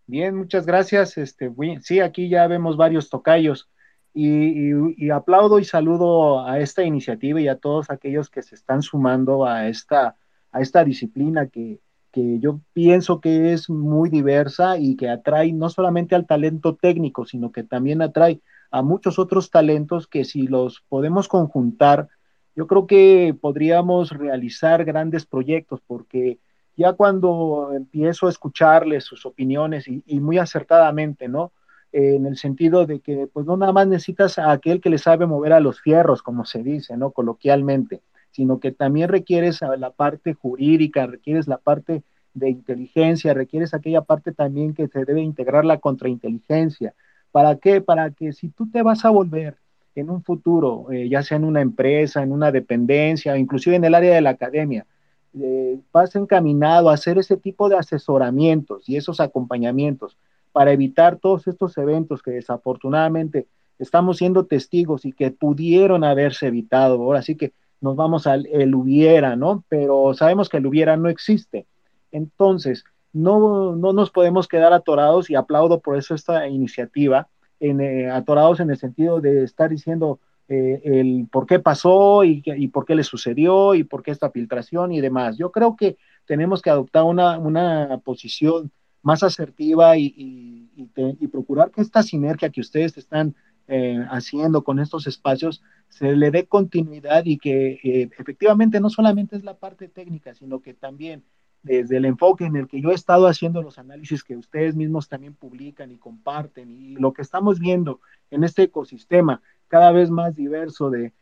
Bien, muchas gracias. Este, sí, aquí ya vemos varios tocayos. Y, aplaudo y saludo a esta iniciativa y a todos aquellos que se están sumando a esta, a esta disciplina que, que yo pienso que es muy diversa y que atrae no solamente al talento técnico, sino que también atrae a muchos otros talentos que si los podemos conjuntar, yo creo que podríamos realizar grandes proyectos, porque ya cuando empiezo a escucharles sus opiniones y, muy acertadamente, ¿no? en el sentido de que pues no nada más necesitas a aquel que le sabe mover a los fierros, como se dice, ¿no? Coloquialmente, sino que también requieres la parte jurídica, requieres la parte de inteligencia, requieres aquella parte también que se debe integrar la contrainteligencia. ¿Para qué? Para que si tú te vas a volver en un futuro, eh, ya sea en una empresa, en una dependencia, inclusive en el área de la academia, eh, vas encaminado a hacer ese tipo de asesoramientos y esos acompañamientos para evitar todos estos eventos que desafortunadamente estamos siendo testigos y que pudieron haberse evitado. Ahora sí que nos vamos al el hubiera, ¿no? Pero sabemos que el hubiera no existe. Entonces, no, no nos podemos quedar atorados y aplaudo por eso esta iniciativa, en, eh, atorados en el sentido de estar diciendo eh, el por qué pasó y, y, por qué le sucedió y por qué esta filtración y demás. Yo creo que tenemos que adoptar una, una posición más asertiva y, y, procurar que esta sinergia que ustedes están eh, haciendo con estos espacios se le dé continuidad y que efectivamente no solamente es la parte técnica, sino que también desde el enfoque en el que yo he estado haciendo los análisis que ustedes mismos también publican y comparten y lo que estamos viendo en este ecosistema cada vez más diverso de,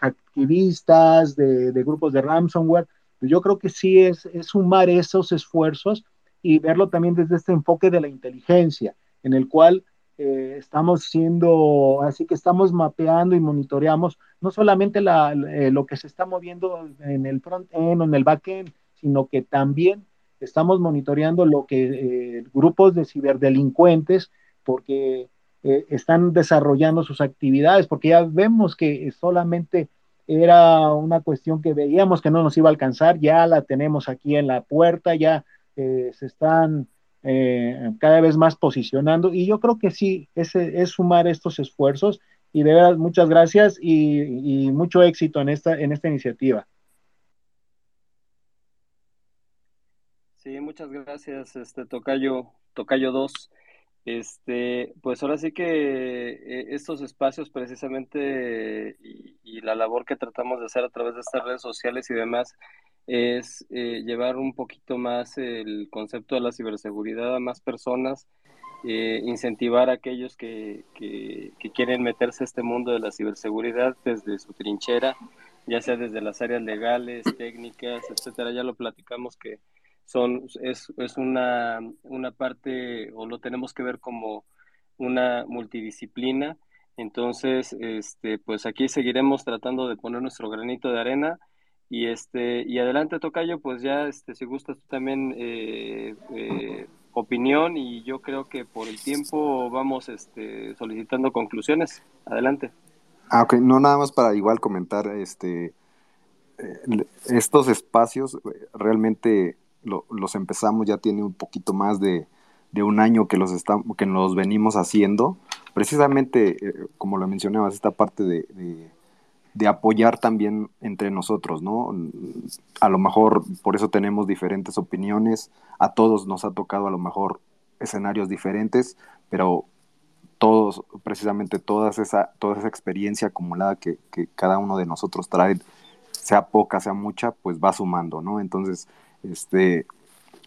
activistas, de, grupos de ransomware, pues yo creo que sí es, es sumar esos esfuerzos y verlo también desde este enfoque de la inteligencia, en el cual eh, estamos siendo, así que estamos mapeando y monitoreamos no solamente la, eh, lo que se está moviendo en el front-end o en el back-end, sino que también estamos monitoreando lo que eh, grupos de ciberdelincuentes, porque eh, están desarrollando sus actividades, porque ya vemos que solamente era una cuestión que veíamos que no nos iba a alcanzar, ya la tenemos aquí en la puerta, ya se están cada vez más posicionando y yo creo que sí, es, es sumar estos esfuerzos y de verdad muchas gracias y, y mucho éxito en esta, en esta iniciativa. Sí, muchas gracias, este Tocayo, Tocayo 2. Este, pues ahora sí que eh, estos espacios precisamente y, la labor que tratamos de hacer a través de estas redes sociales y demás es eh, llevar un poquito más el concepto de la ciberseguridad a más personas, eh, incentivar a aquellos que, que, que, quieren meterse a este mundo de la ciberseguridad desde su trinchera, ya sea desde las áreas legales, técnicas, etcétera. Ya lo platicamos que son, es, es una, una parte, o lo tenemos que ver como una multidisciplina. Entonces, este, pues aquí seguiremos tratando de poner nuestro granito de arena. Y este, y adelante, Tocayo, pues ya este, si gustas tú también eh, eh, opinión, y yo creo que por el tiempo vamos este, solicitando conclusiones. Adelante. Ah, ok, no nada más para igual comentar este eh, estos espacios realmente los empezamos, ya tiene un poquito más de, un año que los, estamos, que los venimos haciendo. Precisamente, eh, como lo mencionabas, esta parte de, apoyar también entre nosotros, ¿no? A lo mejor por eso tenemos diferentes opiniones, a todos nos ha tocado a lo mejor escenarios diferentes, pero todos, precisamente toda esa, esa experiencia acumulada que, cada uno de nosotros trae, sea poca, sea mucha, pues va sumando, ¿no? Entonces, este,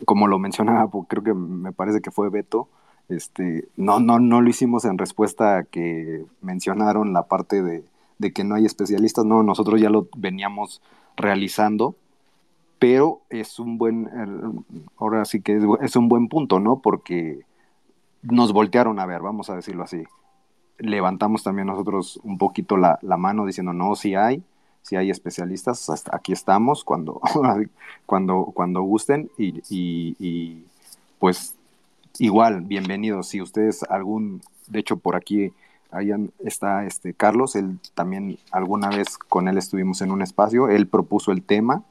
como lo mencionaba, creo que me parece que fue Beto, este, no, no, no lo hicimos en respuesta a que mencionaron la parte de, que no hay especialistas, no, nosotros ya lo veníamos realizando, pero es un buen, ahora sí que es, un buen punto, ¿no? Porque nos voltearon a ver, vamos a decirlo así. Levantamos también nosotros un poquito la, la mano diciendo, no, sí hay, si hay especialistas, hasta aquí estamos cuando, cuando, cuando gusten y, pues igual, bienvenidos. Si ustedes algún, de hecho por aquí hayan, está este Carlos, él también alguna vez con él estuvimos en un espacio, él propuso el tema.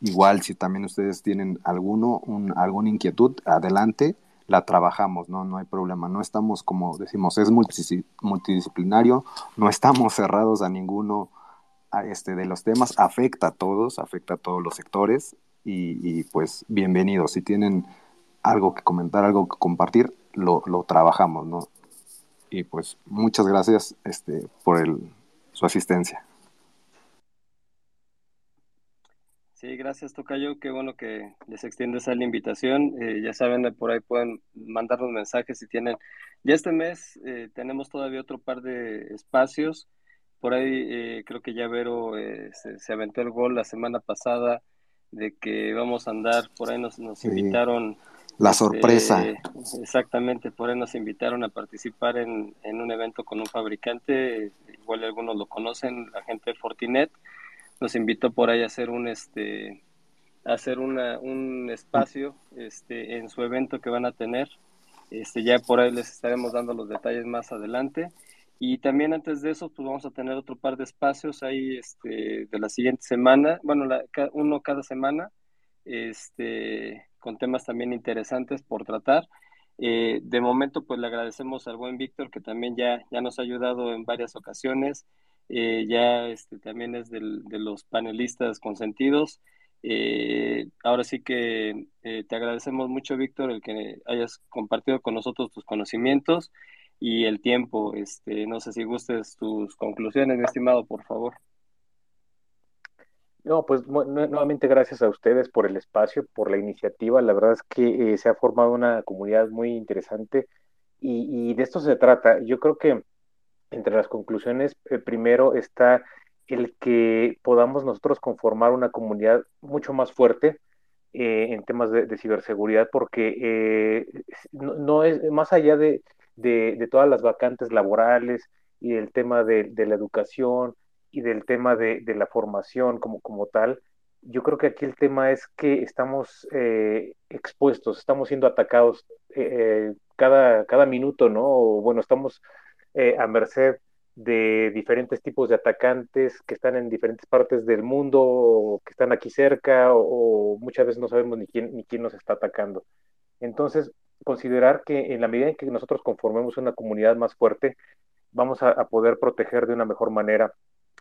Igual, si también ustedes tienen alguno, un, alguna inquietud, adelante. la trabajamos, ¿no? No hay problema. No estamos, como decimos, es multidisciplinario, no estamos cerrados a ninguno este, de los temas, afecta a todos, afecta a todos los sectores y, pues bienvenidos. Si tienen algo que comentar, algo que compartir, lo, lo trabajamos, ¿no? Y pues muchas gracias este, por el, su asistencia. Sí, gracias Tocayo, qué bueno que les extiendes a la invitación. Eh, ya saben, por ahí pueden mandarnos mensajes si tienen. Ya este mes eh, tenemos todavía otro par de espacios. Por ahí eh, creo que ya Vero se, aventó el gol la semana pasada de que vamos a andar, por ahí nos, nos invitaron. La sorpresa. exactamente, por ahí nos invitaron a participar en, en un evento con un fabricante, igual algunos lo conocen, la gente de Fortinet nos invitó por ahí a hacer un este hacer una, un espacio este en su evento que van a tener. Este ya por ahí les estaremos dando los detalles más adelante. Y también antes de eso pues vamos a tener otro par de espacios ahí este de la siguiente semana bueno la, uno cada semana. Este con temas también interesantes por tratar eh, de momento pues le agradecemos al buen Víctor que también ya ya nos ha ayudado en varias ocasiones eh, ya este, también es del, de los panelistas consentidos. Eh, ahora sí que eh, te agradecemos mucho, Víctor, el que hayas compartido con nosotros tus conocimientos y el tiempo. Este, no sé si gustes tus conclusiones, mi estimado, por favor. No, pues nuevamente gracias a ustedes por el espacio, por la iniciativa. La verdad es que se ha formado una comunidad muy interesante y, y de esto se trata. Yo creo que entre las conclusiones, eh, primero está el que podamos nosotros conformar una comunidad mucho más fuerte eh, en temas de, ciberseguridad, porque eh, no, es más allá de, todas las vacantes laborales y el tema de, la educación y del tema de, la formación como, como tal, yo creo que aquí el tema es que estamos expuestos, estamos siendo atacados cada, cada minuto, ¿no? bueno, estamos eh, a merced de diferentes tipos de atacantes que están en diferentes partes del mundo, o que están aquí cerca, o, muchas veces no sabemos ni quién, ni quién nos está atacando. Entonces, considerar que en la medida en que nosotros conformemos una comunidad más fuerte, vamos a, poder proteger de una mejor manera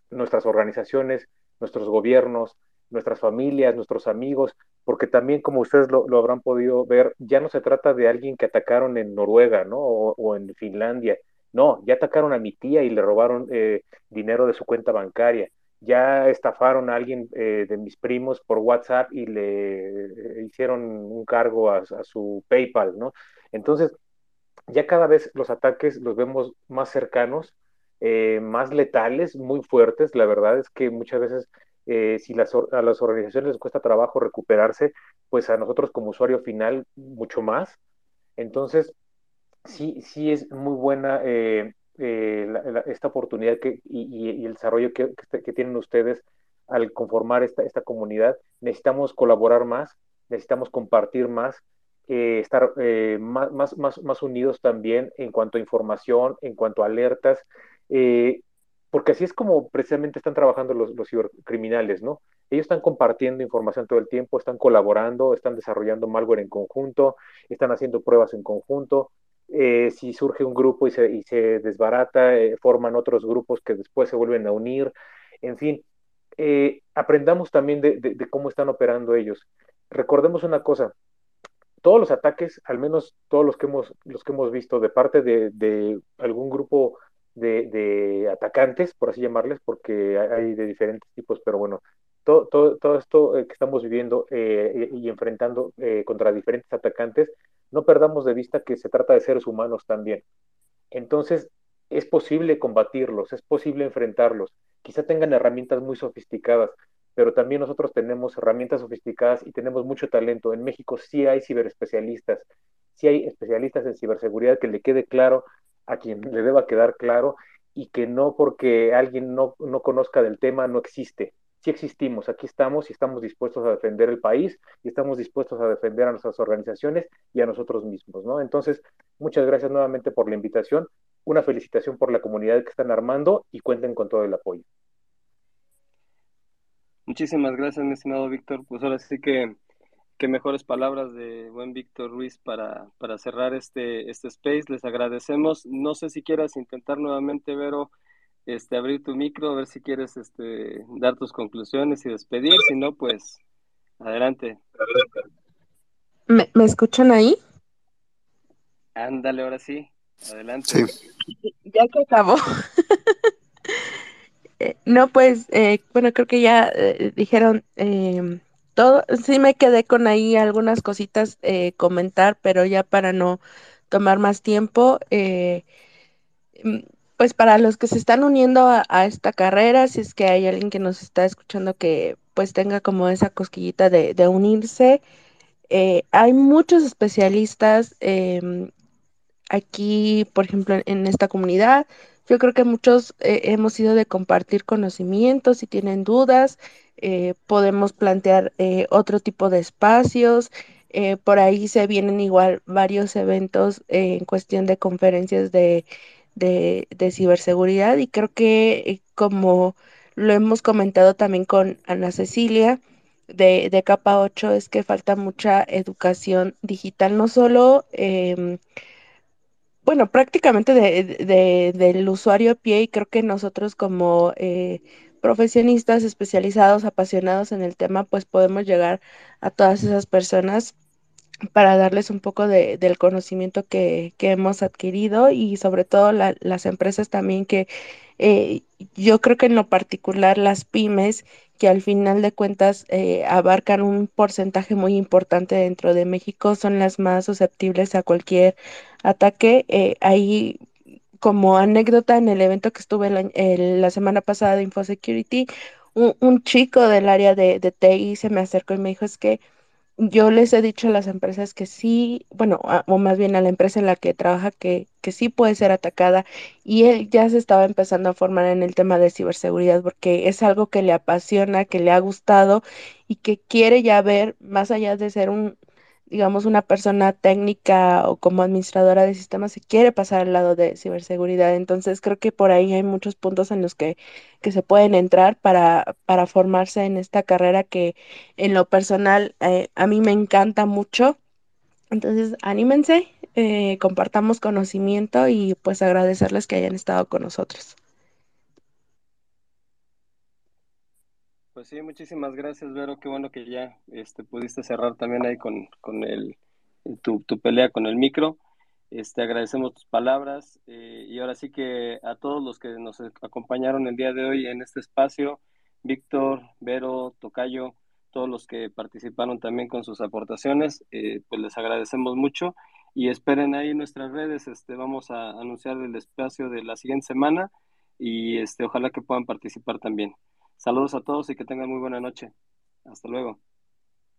nuestras organizaciones, nuestros gobiernos, nuestras familias, nuestros amigos, porque también como ustedes lo, habrán podido ver, ya no se trata de alguien que atacaron en Noruega, ¿no? o en Finlandia, no, ya atacaron a mi tía y le robaron eh, dinero de su cuenta bancaria. Ya estafaron a alguien eh, de mis primos por WhatsApp y le eh, hicieron un cargo a, su PayPal, ¿no? Entonces, ya cada vez los ataques los vemos más cercanos, más letales, muy fuertes. La verdad es que muchas veces si las, a las organizaciones les cuesta trabajo recuperarse, pues a nosotros como usuario final mucho más. Entonces, sí, sí es muy buena eh, eh, esta oportunidad que, y, el desarrollo que, tienen ustedes al conformar esta, esta comunidad. Necesitamos colaborar más, necesitamos compartir más, eh, estar más, más, más, más, unidos también en cuanto a información, en cuanto a alertas, porque así es como precisamente están trabajando los, los cibercriminales, ¿no? Ellos están compartiendo información todo el tiempo, están colaborando, están desarrollando malware en conjunto, están haciendo pruebas en conjunto, eh, si surge un grupo y se, y se desbarata, eh, forman otros grupos que después se vuelven a unir, en fin, eh, aprendamos también de, cómo están operando ellos. Recordemos una cosa, todos los ataques, al menos todos los que hemos, los que hemos visto de parte de, algún grupo de, atacantes, por así llamarles, porque hay de diferentes tipos, pero bueno, todo, todo, todo esto que estamos viviendo y enfrentando contra diferentes atacantes no perdamos de vista que se trata de seres humanos también. Entonces, es posible combatirlos, es posible enfrentarlos. Quizá tengan herramientas muy sofisticadas, pero también nosotros tenemos herramientas sofisticadas y tenemos mucho talento. En México sí hay ciberespecialistas, sí hay especialistas en ciberseguridad que le quede claro a quien le deba quedar claro y que no porque alguien no, no conozca del tema no existe sí existimos, aquí estamos y estamos dispuestos a defender el país y estamos dispuestos a defender a nuestras organizaciones y a nosotros mismos, ¿no? Entonces, muchas gracias nuevamente por la invitación, una felicitación por la comunidad que están armando y cuenten con todo el apoyo. Muchísimas gracias, mi estimado Víctor. Pues ahora sí que qué mejores palabras de buen Víctor Ruiz para, para cerrar este, este space. Les agradecemos. No sé si quieras intentar nuevamente, Vero, este, abrir tu micro, a ver si quieres este, dar tus conclusiones y despedir. Si no, pues adelante. ¿Me, ¿me escuchan ahí? Ándale, ahora sí. Adelante. Ya que acabó. Eh, no, pues, eh, bueno, creo que ya eh, dijeron em, todo. Sí me quedé con ahí algunas cositas comentar, pero ya para no tomar más tiempo, mm, pues para los que se están uniendo a, esta carrera, si es que hay alguien que nos está escuchando que pues tenga como esa cosquillita de, unirse, hay muchos especialistas em, aquí, por ejemplo, en esta comunidad. Yo creo que muchos eh, hemos ido de compartir conocimientos, si tienen dudas, eh, podemos plantear eh, otro tipo de espacios. por ahí se vienen igual varios eventos en cuestión de conferencias de, de, ciberseguridad y creo que como lo hemos comentado también con Ana Cecilia, de, de, capa 8 es que falta mucha educación digital, no solo eh, bueno, prácticamente de, del usuario a pie y creo que nosotros como eh, profesionistas especializados, apasionados en el tema, pues podemos llegar a todas esas personas para darles un poco de, del conocimiento que, que, hemos adquirido y sobre todo las empresas también que eh, yo creo que en lo particular las pymes que al final de cuentas eh, abarcan un porcentaje muy importante dentro de México, son las más susceptibles a cualquier ataque. Eh, ahí, como anécdota, en el evento que estuve la, semana pasada de InfoSecurity, un, un chico del área de, de TI se me acercó y me dijo, es que yo les he dicho a las empresas que sí, bueno, o más bien a la empresa en la que trabaja que, que sí puede ser atacada y él ya se estaba empezando a formar en el tema de ciberseguridad porque es algo que le apasiona, que le ha gustado y que quiere ya ver, más allá de ser un, digamos, una persona técnica o como administradora de sistemas se quiere pasar al lado de ciberseguridad. Entonces creo que por ahí hay muchos puntos en los que, que se pueden entrar para, para formarse en esta carrera que en lo personal eh, a mí me encanta mucho. Entonces, anímense, eh, compartamos conocimiento y pues agradecerles que hayan estado con nosotros. Pues sí, muchísimas gracias, Vero. Qué bueno que ya este, pudiste cerrar también ahí con, con el, tu, tu, pelea con el micro. Este, agradecemos tus palabras eh, y ahora sí que a todos los que nos acompañaron el día de hoy en este espacio, Víctor, Vero, Tocayo, todos los que participaron también con sus aportaciones, eh, pues les agradecemos mucho y esperen ahí nuestras redes, este, vamos a anunciar el espacio de la siguiente semana y este, ojalá que puedan participar también. Saludos a todos y que tengan muy buena noche. Hasta luego.